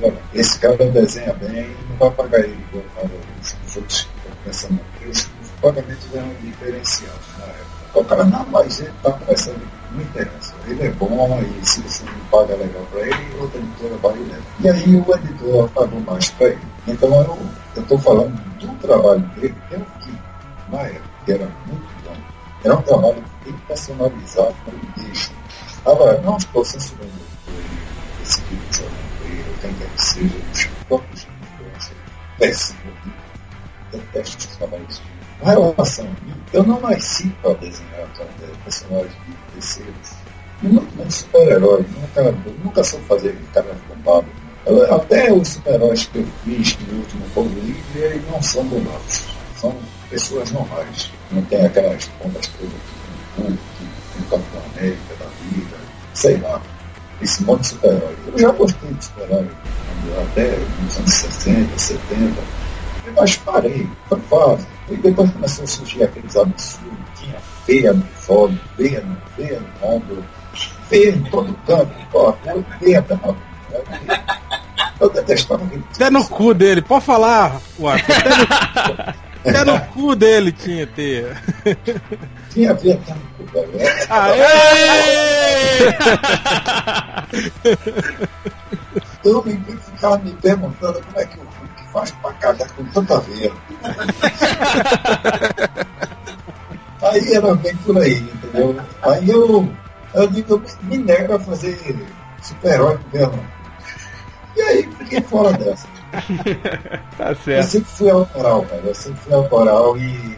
pô, esse cara desenha bem, não vai pagar ele igual paga os os outros pensando que os, os pagamentos eram diferenciados na época. O cara, não, mas ele está começando, não interessa. Ele é bom e se você não paga legal para ele, outra editora vai e leva. E aí o editor pagou mais para ele. Então eu estou falando do trabalho dele, que é o que, na época, era muito bom. Era um trabalho bem personalizado para o texto. Agora, não estou censurando esse tipo de trabalho, quem quer que seja, os próprios influencers, péssimo, detesto os trabalhos a relação. Eu não nasci para desenhar personagens de terceiros. Muito menos super-herói. Nunca, nunca soube fazer cara bombado. Até os super-heróis que eu fiz no último Povo Livre, eles não são bombados. São pessoas normais. Não tem aquelas pontas todas um que um Capitão América da vida, sei lá. Esse monte de super-herói. Eu já gostei de super-herói até nos anos 60, 70, mas parei, foi fase. E depois começou a surgir aqueles absurdos, tinha feia no fórum, feia no, feia no ombro, feia em todo canto, pô, feia até na eu detestava aquele. Até no cu dele, pode falar, no, até no cu dele tinha teia. Tinha feia até no cu, velho. Eu me ficava me perguntando como é que o faz pra cagar com tanta veia. aí era bem por aí, entendeu? Aí eu, eu digo, eu me nego a fazer super-herói mesmo. E aí fiquei fora dessa. tá certo. Eu sempre fui autoral, cara. Eu sempre fui autoral e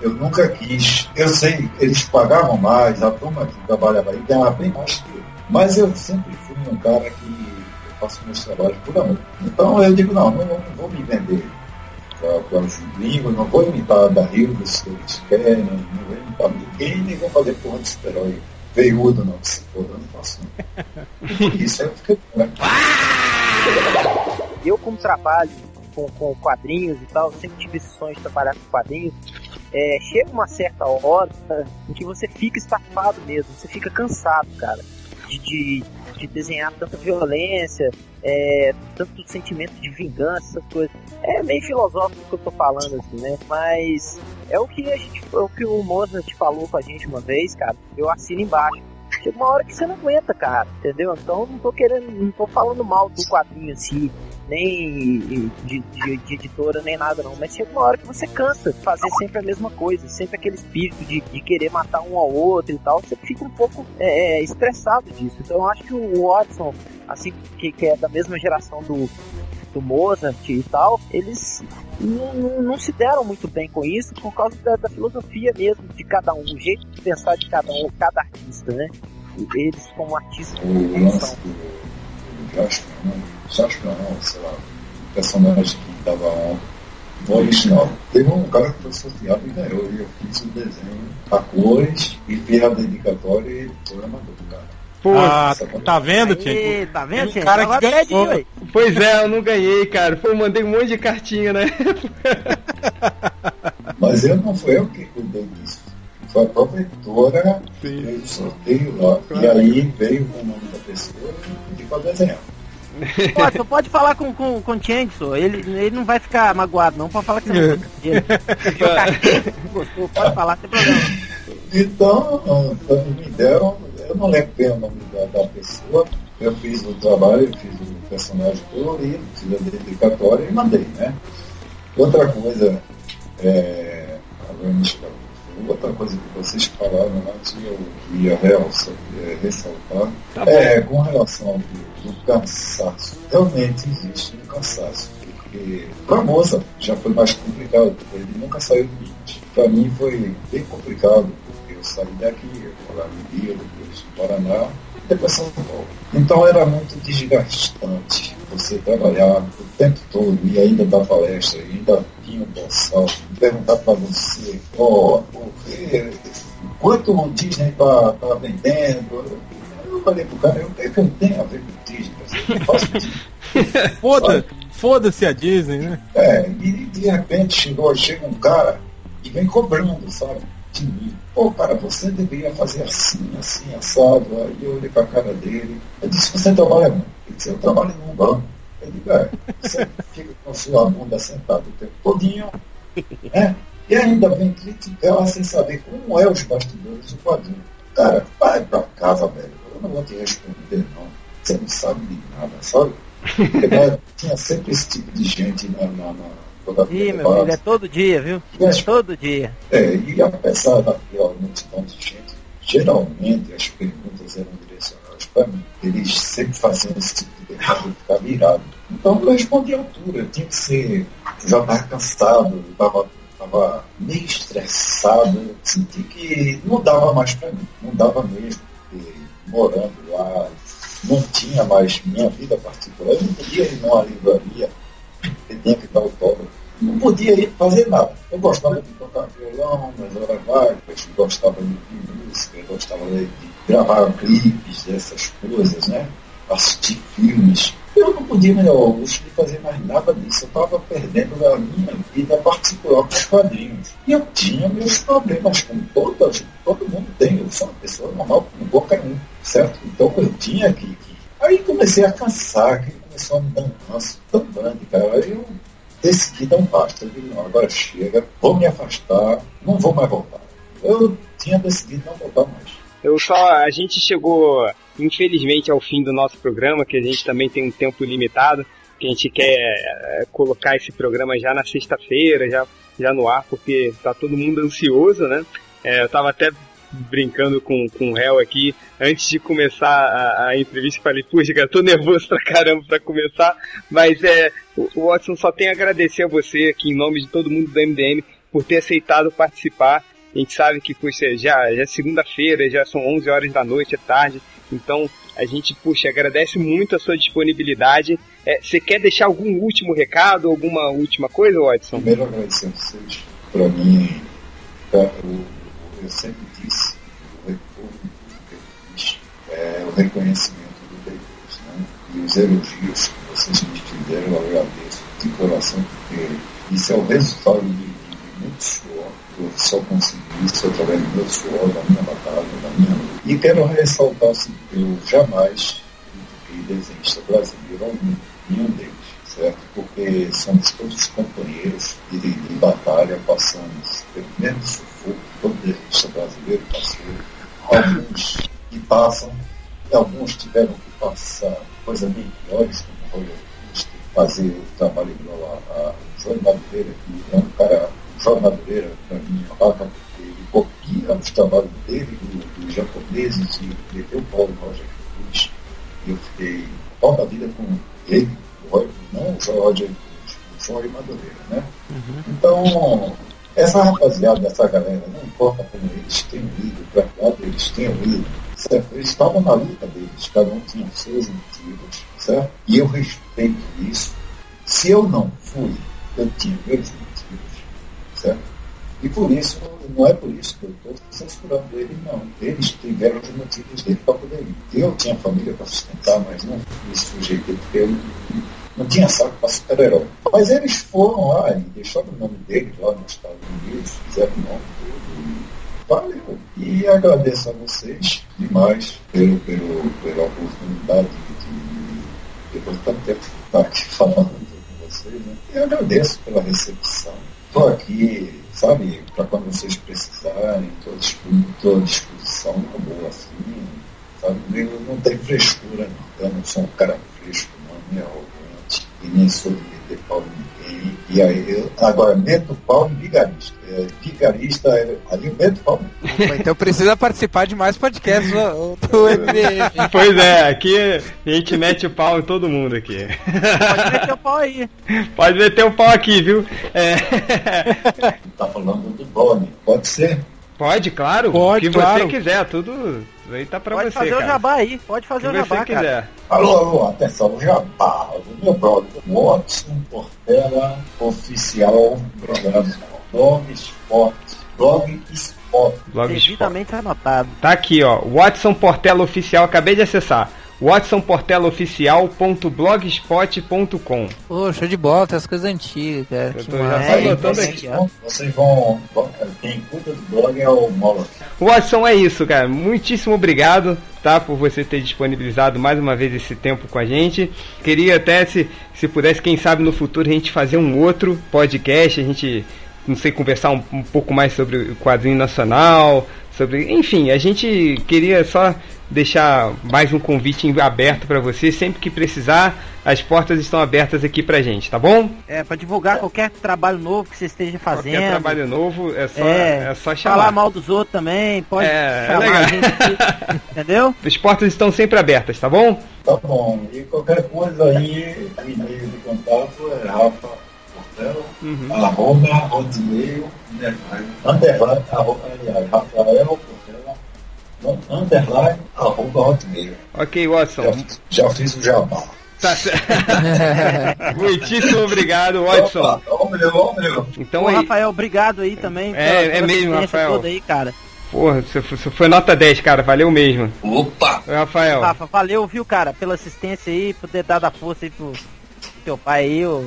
eu nunca quis. Eu sei, eles pagavam mais, a turma que trabalhava aí ganhava bem mais que eu. Mas eu sempre fui um cara que faço meus trabalhos por amor. Então eu digo, não, não, não vou me vender para os gringos, não vou imitar da Rio, se eles querem, não, não vou imitar ninguém, nem vou fazer porra de super-herói veiudo, não, se for, eu não faço. Isso eu fiquei. Eu, como trabalho com, com quadrinhos e tal, sempre tive esse sonho de trabalhar com quadrinhos. É, chega uma certa hora em que você fica estafado mesmo, você fica cansado, cara, de, de de desenhar tanta violência, é, tanto sentimento de vingança, essas coisas. É meio filosófico que eu tô falando, assim, né? Mas é o que a gente, é o que o Mozart falou com a gente uma vez, cara. Eu assino embaixo. Chega uma hora que você não aguenta, cara, entendeu? Então não tô querendo, não tô falando mal do quadrinho assim, nem de, de, de, editora, nem nada não. Mas chega uma hora que você cansa de fazer sempre a mesma coisa, sempre aquele espírito de, de querer matar um ao outro e tal. Você fica um pouco é, é estressado disso. Então eu acho que o Watson, assim, que, que é da mesma geração do, do Mozart e tal, eles não, não, não, se deram muito bem com isso por causa da, da, filosofia mesmo de cada um, o jeito de pensar de cada um, cada artista, né? Eles como artistas. O lance do Jasper, né? Jasper não, sei lá, o personagem que estava no original. Teve um cara que foi sorteado e ganhou, e eu fiz o desenho a cores e fiz a dedicatória e foi amador do cara. Pô, ah, tá vendo, Tio? Tá vendo, Tio? cara que ganhou. Pois é, eu não ganhei, cara. Pô, eu mandei um monte de cartinha, né? Mas eu não fui eu que cuidei disso. Foi a própria editora que fez o sorteio lá. Claro. E aí veio o nome da pessoa pedi pra desenhar. Pode, você pode falar com, com, com o Chainsaw, ele, ele não vai ficar magoado, não. Pode falar que você não gostou. Pode falar, sem problema. Então, me deram, eu não lembro bem o nome da, da pessoa, eu fiz o trabalho, fiz o personagem colorido, fiz a dedicatória e mandei, né? Outra coisa, é, outra coisa que vocês falaram antes eu ia é, ressaltar, tá é com relação ao do cansaço. Realmente existe um cansaço. Porque para a moça já foi mais complicado, porque ele nunca saiu do limite. Para mim foi bem complicado, porque eu saí daqui, eu lá no Rio, depois no Paraná, depois São Paulo. Então era muito desgastante você trabalhar o tempo todo e ainda dar palestra, ainda boçal, perguntar para você, ó, oh, quanto o Disney está tá vendendo? Eu falei pro cara, o é que eu tenho a ver com Disney? Foda-se foda a Disney, né? É, e de repente chegou, chega um cara e vem cobrando, sabe? De mim. Pô, cara, você deveria fazer assim, assim, assado. Aí eu olhei pra cara dele. Eu disse, você trabalha. Ele disse, eu trabalho num banco. Eu digo, é, você fica com a sua bunda sentada o tempo todinho É, e ainda vem criticar sem saber como é os bastidores do quadrinho. Cara, vai pra casa, velho. Eu não vou te responder, não. Você não sabe de nada, sabe? Porque, né, tinha sempre esse tipo de gente na, na, na toda Ih, meu filho, é todo dia, viu? É todo dia. É, e apesar daquela multidão de gente, geralmente as perguntas eram para mim. Eles sempre faziam esse tipo de pergunta e ficar virado. Então eu respondi à altura, eu tinha que ser, já estava cansado, eu estava tava meio estressado, eu senti que não dava mais para mim, não dava mesmo, porque morando lá, não tinha mais minha vida particular, eu não podia ir numa livraria, eu tinha que dar autógrafo, não podia ir fazer nada. Eu gostava de tocar violão nas horas vagas, gostava de ouvir música, eu gostava de gravar clipes dessas coisas, né? assistir filmes. Eu não podia me dar o luxo de fazer mais nada disso. Eu estava perdendo a minha vida particular com os quadrinhos. E eu tinha meus problemas, como todas, todo mundo tem. Eu sou uma pessoa normal, como qualquer um, certo? Então eu tinha que. que... Aí comecei a cansar, que começou a me dar um canso tão grande, cara. Aí eu decidi dar um basta. Eu não, agora chega, vou me afastar, não vou mais voltar. Eu tinha decidido não voltar mais. Eu só, a gente chegou, infelizmente, ao fim do nosso programa, que a gente também tem um tempo limitado, que a gente quer é, colocar esse programa já na sexta-feira, já, já no ar, porque tá todo mundo ansioso, né? É, eu tava até brincando com, com o réu aqui, antes de começar a, a entrevista, falei, puxa, cara, tô nervoso pra caramba pra começar, mas é, o Watson só tem a agradecer a você aqui em nome de todo mundo do MDM por ter aceitado participar a gente sabe que, puxa, já, já é segunda-feira, já são 11 horas da noite, é tarde. Então, a gente, puxa, agradece muito a sua disponibilidade. É, você quer deixar algum último recado, alguma última coisa, Watson? Primeiro, agradecer a vocês. Para mim, eu, eu sempre disse, eu é o reconhecimento do Deus, né? E os elogios que vocês me fizeram, eu agradeço de coração, porque isso é o resultado de, de muito suor eu só consegui isso através do meu suor, da minha batalha, da minha luta. E quero ressaltar assim, eu jamais critiquei desenhista brasileiro algum, nenhum deles, certo? Porque somos todos companheiros de, de batalha, passamos pelo mesmo sufoco todo desenhista brasileiro passou. Alguns que passam, e alguns tiveram que passar coisas bem piores, como Roger fazer o trabalho igual a, a João Madureira, que é um cara João Madureira, para mim, a vaca, ele copia os trabalhos dele, dos do japoneses, e meteu o Paulo Roger Cruz. E eu fiquei pau da vida com ele, não o Roger Cruz, o João Madureira, né? Uhum. Então, essa rapaziada, essa galera, não importa como eles tenham ido, para lado eles tenham ido, certo? Eles estavam na luta deles, cada um tinha seus motivos, certo? E eu respeito isso. Se eu não fui, eu tinha meus certo? E por isso, não é por isso que eu estou censurando ele, não. Eles tiveram os motivos dele para poder ir. Eu tinha família para sustentar, mas não me sujeitei porque eu não tinha saco para super-herói. Mas eles foram lá e deixaram o nome dele lá nos Estados Unidos, fizeram o nome dele. Valeu. E agradeço a vocês demais pelo, pelo, pela oportunidade de, depois de tanto tempo, estar aqui falando com vocês. Né? E agradeço pela recepção estou aqui, sabe, para quando vocês precisarem, estou à disposição, uma boa assim, sabe, eu não tem frescura não, eu não sou um cara fresco não, nem arrogante, e nem sou de meter pau em e aí, eu, agora, meto pau em vigarista, é, vigarista, é, ali eu meto pau. Então precisa participar de mais podcasts do, do MDM. Pois é, aqui a gente mete o pau em todo mundo aqui. Pode meter o pau aí. Pode meter o pau aqui, viu? É... Tá falando do blog, pode ser? Pode, claro. Pode, o que claro. você quiser, tudo aí tá pra Pode você, fazer cara. o jabá aí. Pode fazer o o que jabá, você cara. quiser. Alô, alô, atenção, jabá, meu blog, Watson Portela Oficial Programa, blog esporte, blog esporte. Blog Spot. Devidamente anotado. Tá aqui, ó. Watson Portela Oficial, acabei de acessar. watsonportelaoficial.blogspot.com Pô, show de bola, tem as coisas antigas, cara. Eu Que tô já É, anotando aqui. Vocês vão, quem cuida do blog é o Moloch. Watson, é isso, cara. Muitíssimo obrigado, tá? Por você ter disponibilizado mais uma vez esse tempo com a gente. Queria até, se, se pudesse, quem sabe no futuro, a gente fazer um outro podcast, a gente não sei, conversar um, um pouco mais sobre o quadrinho nacional, sobre, enfim, a gente queria só deixar mais um convite aberto para você, sempre que precisar, as portas estão abertas aqui pra gente, tá bom? É, pra divulgar qualquer trabalho novo que você esteja fazendo. Qualquer trabalho novo é só, É, é, só chamar. Falar mal dos outros também, pode É, é chamar legal. a gente aqui, entendeu? As portas estão sempre abertas, tá bom? Tá bom. E qualquer coisa aí, o e-mail de contato é Rafa Portela, arroba hotmail, underline, underline, arroba, aliás, Rafael underline, arroba hotmail. Ok, Watson. Já, já fiz o jabá. Tá certo. Muitíssimo obrigado, Watson. Opa, ó, meu, ó, meu. Então Ô, aí, Rafael, obrigado aí também. É, é mesmo, Rafael. toda aí, cara. porra, você foi, você foi nota 10, cara, valeu mesmo. Opa! Oi, Rafael. Rafa, valeu, viu, cara, pela assistência aí, por ter dado a força aí pro teu pai aí, ô.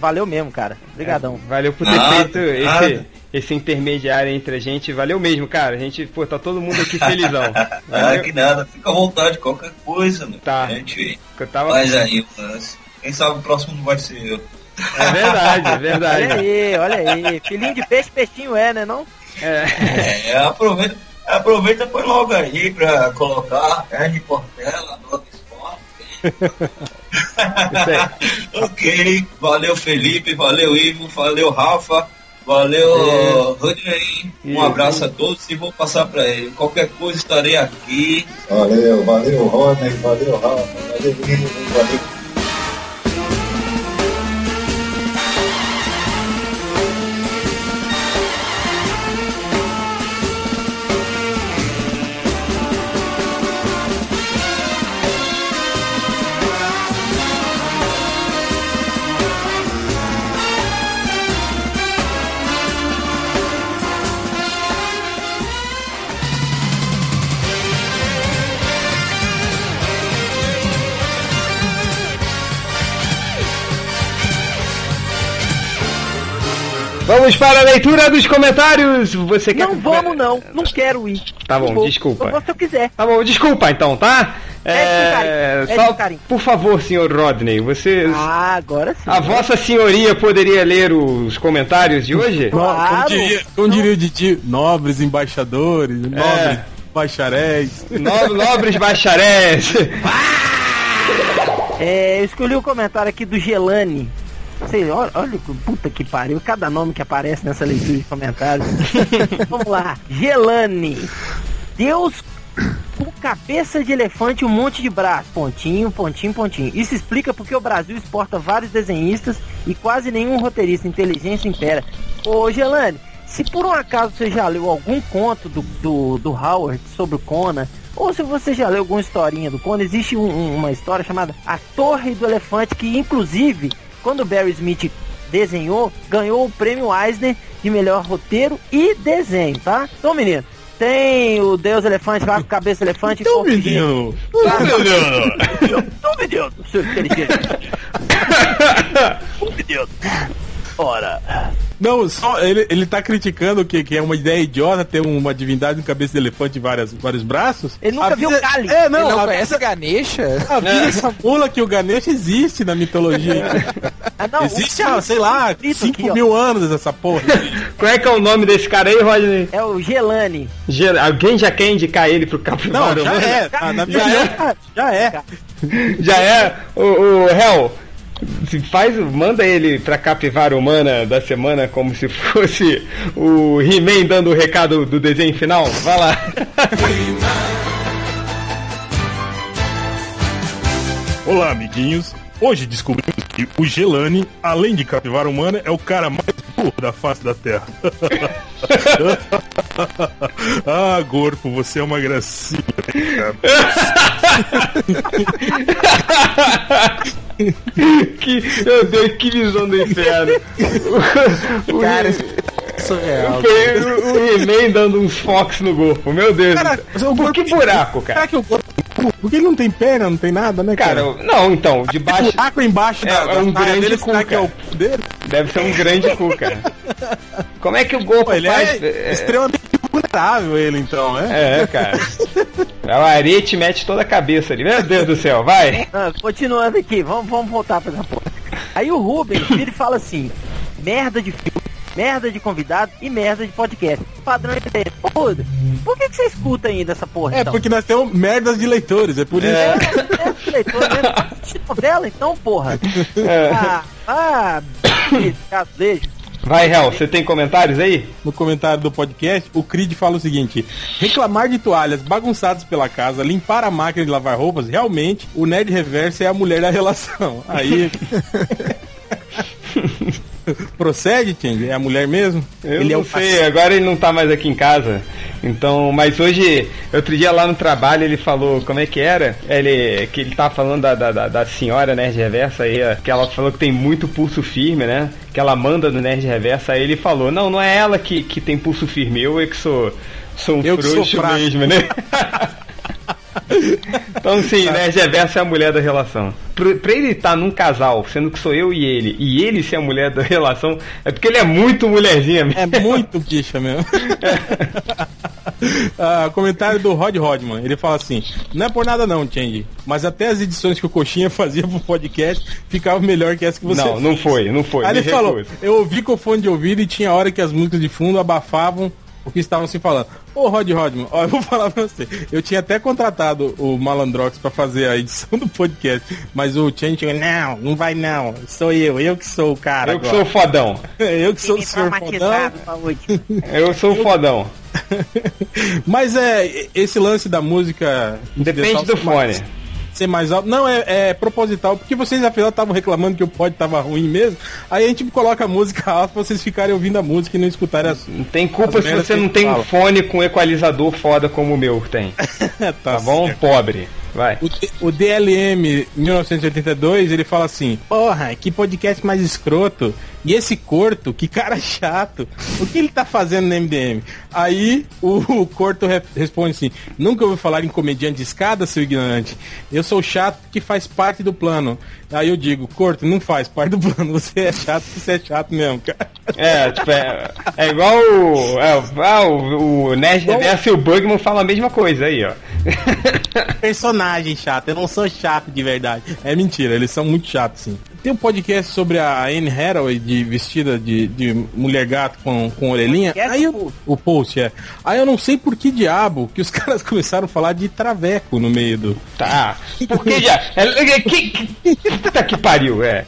Valeu mesmo, cara. Obrigadão. É, valeu por ter Nada, feito esse, nada. esse intermediário entre a gente. Valeu mesmo, cara. A gente, pô, tá todo mundo aqui felizão. Ah, que nada, fica à vontade, qualquer coisa, né? Tá. A gente Eu tava... faz aí, mas quem sabe o próximo não vai ser eu. É verdade, é Olha verdade. aí, olha aí. Filhinho de peixe, peixinho é, né não? É. É, aproveita, aproveita põe logo aí pra colocar Ed Portela, Nota. ok, valeu Felipe, valeu Ivo, valeu Rafa, valeu Rodney. Um abraço a todos e vou passar pra ele. Qualquer coisa estarei aqui. Valeu, valeu, Rodney, valeu, Rafa, valeu, Ivo, valeu. Vamos para a leitura dos comentários. Você quer Não vamos não, não quero ir. Tá bom, desculpa. Eu vou se eu quiser. Tá bom, desculpa então, tá? É, carinho. É, só, por favor, senhor Rodney, você. Ah, agora sim. A vossa senhoria poderia ler os comentários de hoje? Como Claro. diria, como diria o Didi, nobres embaixadores, nobres bacharéis. No- Nobres bacharéis. É, eu escolhi o comentário aqui do Gelani. Sei, olha, olha que puta que pariu, cada nome que aparece nessa leitura de comentários. Vamos lá, Gelani. Deus com cabeça de elefante e um monte de braço. Pontinho, pontinho, pontinho. Isso explica porque o Brasil exporta vários desenhistas e quase nenhum roteirista. Inteligência impera. Ô, Gelane, se por um acaso você já leu algum conto do, do, do Howard sobre o Conan, ou se você já leu alguma historinha do Conan, existe um- um- uma história chamada A Torre do Elefante, que inclusive, quando Barry Smith desenhou, ganhou o prêmio Eisner de melhor roteiro e desenho, tá? Então, menino, tem o Deus Elefante lá com cabeça elefante Então, e corpo de gente. menino. Então, menino, seu inteligente. Ô, menino. Ora. Não, só ele, ele tá criticando que, que é uma ideia idiota ter uma divindade com cabeça de elefante e várias, vários braços. Ele nunca viu Avisa- Kali. É, Ele não, não avisa, conhece Ganesha? avisa essa mula que o Ganesha existe na mitologia. Ah, não, existe o- há, sei lá, escrito 5 aqui, ó. mil anos essa porra. Qual é que é o nome desse cara aí, Rodney? É o Gelane. Ge- Alguém já quer indicar ele pro Não, Capivara? já é. Ah, na Já é. já é. Já é? O, o Hel, se faz, manda ele pra Capivara Humana da semana como se fosse o He-Man dando o recado do desenho final. Vai lá. Olá, amiguinhos. Hoje descobrimos que o Gelane, além de capivara humana, é o cara mais burro da face da Terra. ah, Gorpo, você é uma gracinha. cara. que, meu Deus, que visão do inferno. O, o, Cara, He- surreal. foi o, o He-Man dando uns fox no corpo. Meu Deus. Cara, o Por que buraco, cara? Será que o é? Porque ele não tem perna, não tem nada, né, cara? Cara, não, então, de Tem baixo buraco embaixo É, da, é um grande dele, cu, que é o cara. dele? deve ser um grande cu, cara. Como é que o Golfo Pô, ele faz? é extremamente vulnerável, ele, então, né? É, cara. É o arete mete toda a cabeça ali. Meu Deus do céu, vai. Ah, continuando aqui, vamos, vamos voltar pra essa porra. Aí o Rubens vira e fala assim: merda de filme, merda de convidado e merda de podcast. O padrão é esse. Ô, Ruda, por que, que você escuta ainda essa porra? É então? porque nós temos merdas de leitores, é por isso. É, é, leitor mesmo. Assiste novela então, porra. É. Ah, ah, beijo. Vai, Hel, você tem comentários aí? No comentário do podcast, o Creed fala o seguinte: reclamar de toalhas bagunçadas pela casa, limpar a máquina de lavar roupas, realmente o nerd reverso é a mulher da relação. Aí. Procede, Change? É a mulher mesmo? Eu ele não é sei, agora ele não tá mais aqui em casa. Então, mas hoje, outro dia lá no trabalho, ele falou, como é que era? Ele, que ele tava falando da, da, da- senhora Nerd Reversa aí, que ela falou que tem muito pulso firme, né? Que ela manda no Nerd Reversa, aí ele falou, não, não é ela que, que tem pulso firme, eu é que sou, sou um Eu sou frouxo fraco. mesmo, né? Então sim, Nerd Reverso é a mulher da relação. Pra, pra ele estar num casal, sendo que sou eu e ele, e ele ser a mulher da relação, é porque ele é muito mulherzinha mesmo. É muito bicha mesmo. Ah, comentário do Rod Rodman. Ele fala assim: Não é por nada não, Change, mas até as edições que o Coxinha fazia pro podcast ficavam melhor que essa que você Não, não fez. foi, não foi. Aí ele falou: recuso. Eu ouvi com o fone de ouvido e tinha hora que as músicas de fundo abafavam o que estavam se falando. Ô Rod Rodman, ó, eu vou falar pra você. Eu tinha até contratado o Malandrox pra fazer a edição do podcast, mas o Change chegou, não, não vai não. Sou eu, eu que sou o cara. Eu que sou o agora." fodão. eu que sou o senhor fodão. Eu sou o fodão. Mas é esse lance da música. Depende do ser mais- fone. Ser mais alto. Não, é, é proposital, porque vocês afinal estavam reclamando que o pod tava ruim mesmo. Aí a gente coloca a música alta pra vocês ficarem ouvindo a música e não escutarem as. Não tem culpa se você não tem um fala. fone com equalizador foda como o meu tem. Tá bom? certo. Pobre. Vai. O, o DLM 1982, ele fala assim: Porra, que podcast mais escroto. E esse corto, que cara chato. O que ele tá fazendo no MDM? Aí o, o corto re- responde assim: Nunca ouviu falar em comediante de escada, seu ignorante. Eu sou chato que faz parte do plano. Aí eu digo: Corto, não faz parte do plano. Você é chato você é chato mesmo, cara. É, tipo, é, é igual o. É, ah, o, o Nerd Reverso e o Bugman falam a mesma coisa aí, ó. personagem chato. Eu não sou chato de verdade. É mentira, eles são muito chatos, sim. Tem um podcast sobre a Anne Hathaway de vestida de, de mulher gato com, com orelhinha. Podcast Aí eu, ou post? o post é. Aí eu não sei por que diabo que os caras começaram a falar de traveco no meio do. Tá. Porque já. É, é, que, que, puta que pariu, é.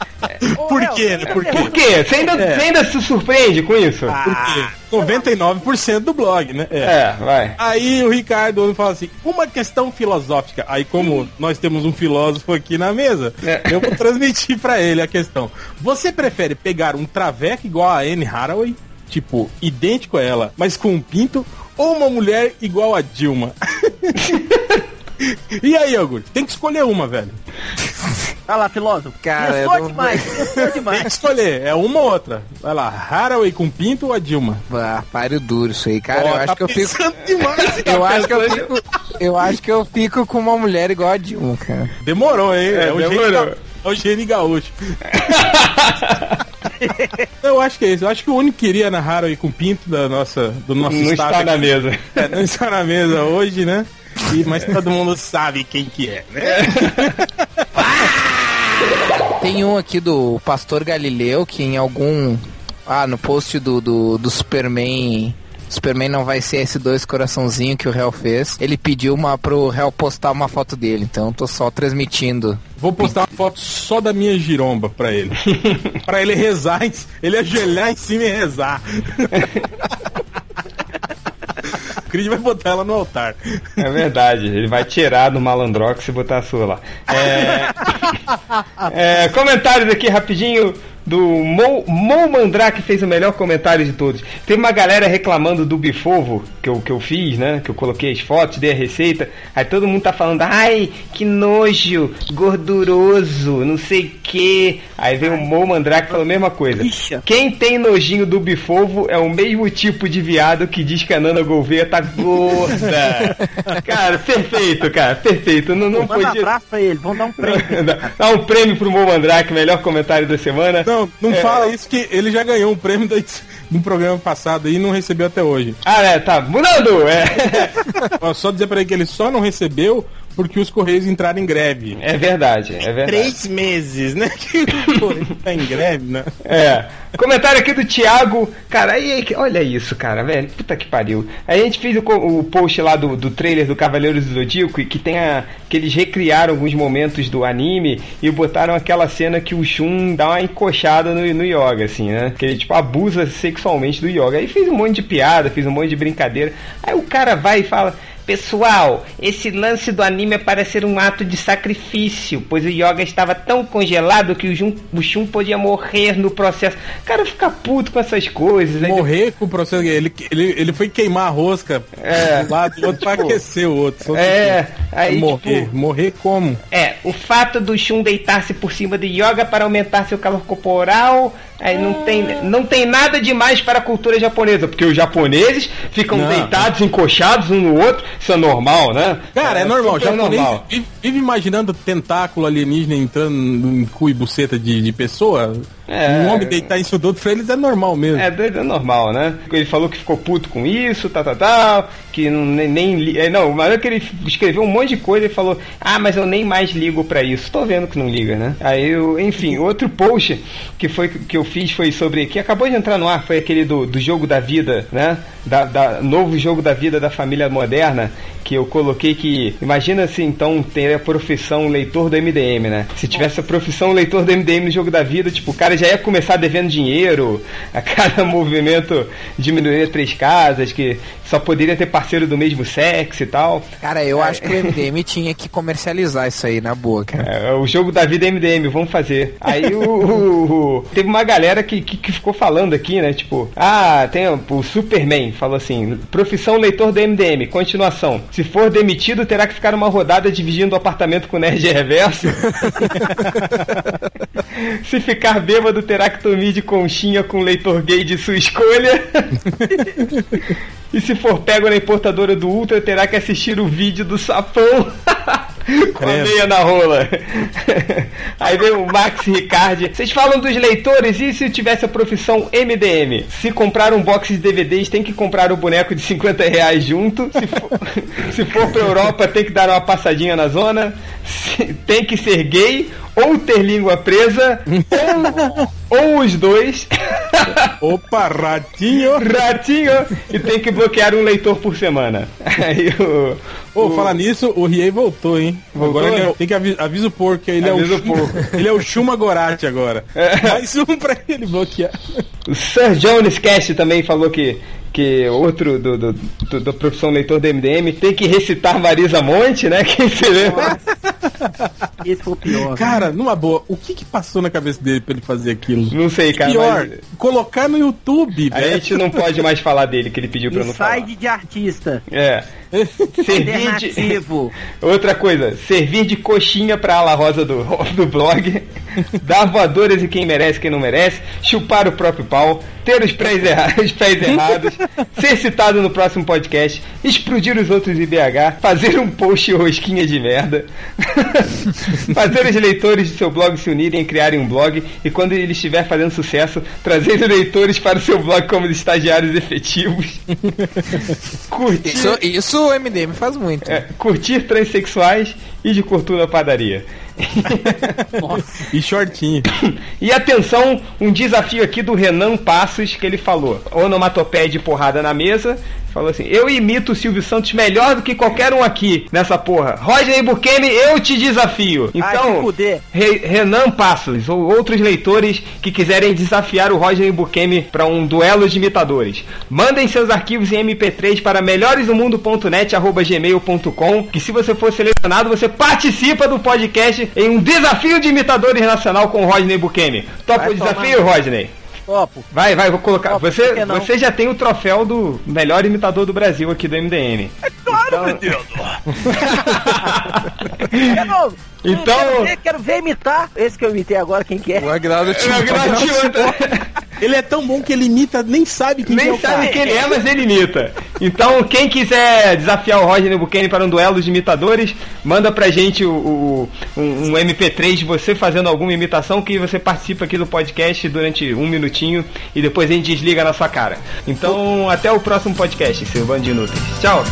Por quê, né? Por quê? Por quê? Você ainda, É. você ainda se surpreende com isso? Por quê? 99% do blog, né? É, vai. Aí o Ricardo fala assim, uma questão filosófica. Aí como nós temos um filósofo aqui na mesa, É. eu vou transmitir pra ele a questão. Você prefere pegar um traveco igual a Anne Hathaway, tipo, idêntico a ela, mas com um pinto, ou uma mulher igual a Dilma? e aí, Augusto? Tem que escolher uma, velho. Vai lá, filósofo. Cara, Pensou eu não- demais, pensou Tem que demais. escolher, é uma ou outra. Vai lá, Hathaway com pinto ou a Dilma? Ah, páreo duro isso aí, cara. Ó, eu acho tá que eu fico. demais, Eu acho que eu fico. Eu acho que eu fico com uma mulher igual a Dilma, cara. Demorou, hein? É, o demorou. É o Gene Gaúcho. eu acho que é isso. Eu acho que o único que iria na Haraway com pinto da nossa, do nosso Não estado está na mesa. É, não está na mesa hoje, né? E- mas todo mundo sabe quem que é, né? Tem um aqui do Pastor Galileu que em algum. Ah, no post do, do, do Superman. Superman não vai ser esse dois coraçãozinho que o réu fez. Ele pediu uma pro réu postar uma foto dele, então eu tô só transmitindo. Vou postar uma foto só da minha giromba pra ele. pra ele rezar, ele ajoelhar em cima e rezar. O Creed vai botar ela no altar. É verdade, ele vai tirar do Malandrox e botar a sua lá. É, é, comentários aqui rapidinho do Mo, Mo Mandrake fez o melhor comentário de todos. Teve uma galera reclamando do bifovo que eu, que eu fiz, né? Que eu coloquei as fotos, dei a receita. Aí todo mundo tá falando, ai, que nojo, gorduroso, não sei o que. Aí veio o Mo Mandrake e falou a mesma coisa. Bicha. Quem tem nojinho do bifovo é o mesmo tipo de viado que diz que a Nana Gouveia tá gorda. cara, perfeito, cara, perfeito. Não, não Manda um podia. abraço pra ele, vamos dar um prêmio. Dá- Dá um prêmio pro Mo Mandrake, melhor comentário da semana. Não, não É. fala isso que ele já ganhou um prêmio da, no programa passado e não recebeu até hoje. Ah, é, tá. Mudando! É. Ó, Só dizer pra ele que ele só não recebeu porque os Correios entraram em greve. É verdade, é verdade. Três meses, né? Que o Correio tá em greve, né? É. Comentário aqui do Thiago. Cara, aí, olha isso, cara, velho. Puta que pariu. Aí a gente fez o, o post lá do, do trailer do Cavaleiros do Zodíaco, e que tem a. que eles recriaram alguns momentos do anime e botaram aquela cena que o Shun dá uma encoxada no, no Yoga, assim, né? Que ele, tipo, abusa sexualmente do Yoga. Aí fez um monte de piada, fez um monte de brincadeira. Aí o cara vai e fala. Pessoal, esse lance do anime é para ser um ato de sacrifício, pois o Yoga estava tão congelado que o, Jun, o Shun podia morrer no processo. O cara fica puto com essas coisas. né? Morrer com o processo. Ele, ele, ele foi queimar a rosca É. do lado do outro pra aquecer o outro. É, que- aí, morrer. tipo- Morrer como? É, o fato do Shun deitar-se por cima de Yoga para aumentar seu calor corporal, aí não tem, não tem nada demais para a cultura japonesa, porque os japoneses ficam Não. deitados, encoxados um no outro, isso é normal, né? Cara, é, normal. super japonês normal. Vive, vive imaginando tentáculo alienígena entrando em cu e buceta de, de pessoa. É. um homem deitar em do outro, pra eles é normal mesmo. É, é normal, né? Ele falou que ficou puto com isso, tal, tal, tal, que não, nem, nem é, Não, mas é que ele escreveu um monte de coisa e falou, ah, mas eu nem mais ligo pra isso. Tô vendo que não liga, né? Aí, eu, enfim, outro post que foi que eu fiz foi sobre, que acabou de entrar no ar, foi aquele do, do jogo da vida, né? Da, da- novo jogo da vida da família moderna, que eu coloquei que, imagina se então ter a profissão leitor do MDM, né? Se tivesse a profissão leitor do MDM no jogo da vida, tipo, o cara já ia começar devendo dinheiro, a cada movimento diminuiria três casas, que só poderia ter parceiro do mesmo sexo e tal. Cara, eu acho que o MDM tinha que comercializar isso aí, na boa, cara. É, o jogo da vida é MDM, vamos fazer. Aí o, o- o- teve uma galera que, que, que ficou falando aqui, né? Tipo, ah, tem o, o Superman falou assim: profissão leitor do MDM, continuação. Se for demitido, terá que ficar uma rodada dividindo o apartamento com o Nerd Reverso. Se ficar bêbado, terá que dormir de conchinha com leitor gay de sua escolha. E se for pego na importadora do Ultra, terá que assistir o vídeo do sapão com a meia na rola. Aí vem o Max Ricardi. Vocês falam dos leitores e se tivesse a profissão MDM? Se comprar um box de DVDs, tem que comprar o boneco de 50 reais junto. Se for, se for pra Europa, tem que dar uma passadinha na zona. Se- tem que ser gay ou ter língua presa ou, ou os dois. Opa, ratinho! Ratinho! E tem que bloquear um leitor por semana. Aí o. Ô, o- falar nisso, o Riei voltou, hein? Voltou? Agora ele é, tem que avi avisa o porco, que ele Avisa é o porco. ele é o Shuma Gorati agora. Mais um pra ele bloquear. O Sir Jones Cast também falou que, que outro do, do, do- da profissão leitor do MDM tem que recitar Marisa Monte, né? Quem se lembra? Esse foi o pior. Cara, numa boa, o que que passou na cabeça dele pra ele fazer aquilo? Não sei, cara. Pior, mas colocar no YouTube, a velho. gente não pode mais falar dele, que ele pediu pra eu não falar. Inside de artista. É. Servir de... Outra coisa, servir de coxinha pra ala rosa do, do blog, dar voadoras e quem merece, quem não merece, chupar o próprio pau, ter os pés, erra- os pés errados, ser citado no próximo podcast, explodir os outros em BH, fazer um post rosquinha de merda, fazer os leitores de seu blog se unirem e criarem um blog, e quando ele estiver fazendo sucesso, trazer os leitores para o seu blog como estagiários efetivos. Curtir. Isso, isso o MDM faz muito. É, curtir transexuais e de curtura padaria. E shortinho. E atenção, um desafio aqui do Renan Passos que ele falou. Onomatopeia de porrada na mesa. Falou assim: Eu imito o Silvio Santos melhor do que qualquer um aqui nessa porra. Roger Bukemi, eu te desafio. Ai, Então, fuder. Re- Renan Passos ou outros leitores que quiserem desafiar o Roger Bukemi para um duelo de imitadores. Mandem seus arquivos em MP3 para melhoresdomundo.net@gmail.com, que se você for selecionado, você participa do podcast em um desafio de imitadores nacional com o Rodney Bukemi. Topa Vai o desafio, tomar. Rodney? Topo. Vai, vai, vou colocar. Topo, você, você já tem o troféu do melhor imitador do Brasil aqui do MDM. Claro, Então- Quero, Então- quero, ver, quero ver imitar esse que eu imitei agora, quem que é? O agradeço. Ele é tão bom que ele imita, nem sabe quem que é Nem o sabe cara. quem ele é, mas ele imita. Então, quem quiser desafiar o Roger Buchanan para um duelo de imitadores, manda pra gente o, o- um, um MP3 de você fazendo alguma imitação que você participa aqui do podcast durante um minutinho e depois a gente desliga na sua cara. Então, até o próximo podcast, seu bando de inúteis. Tchau!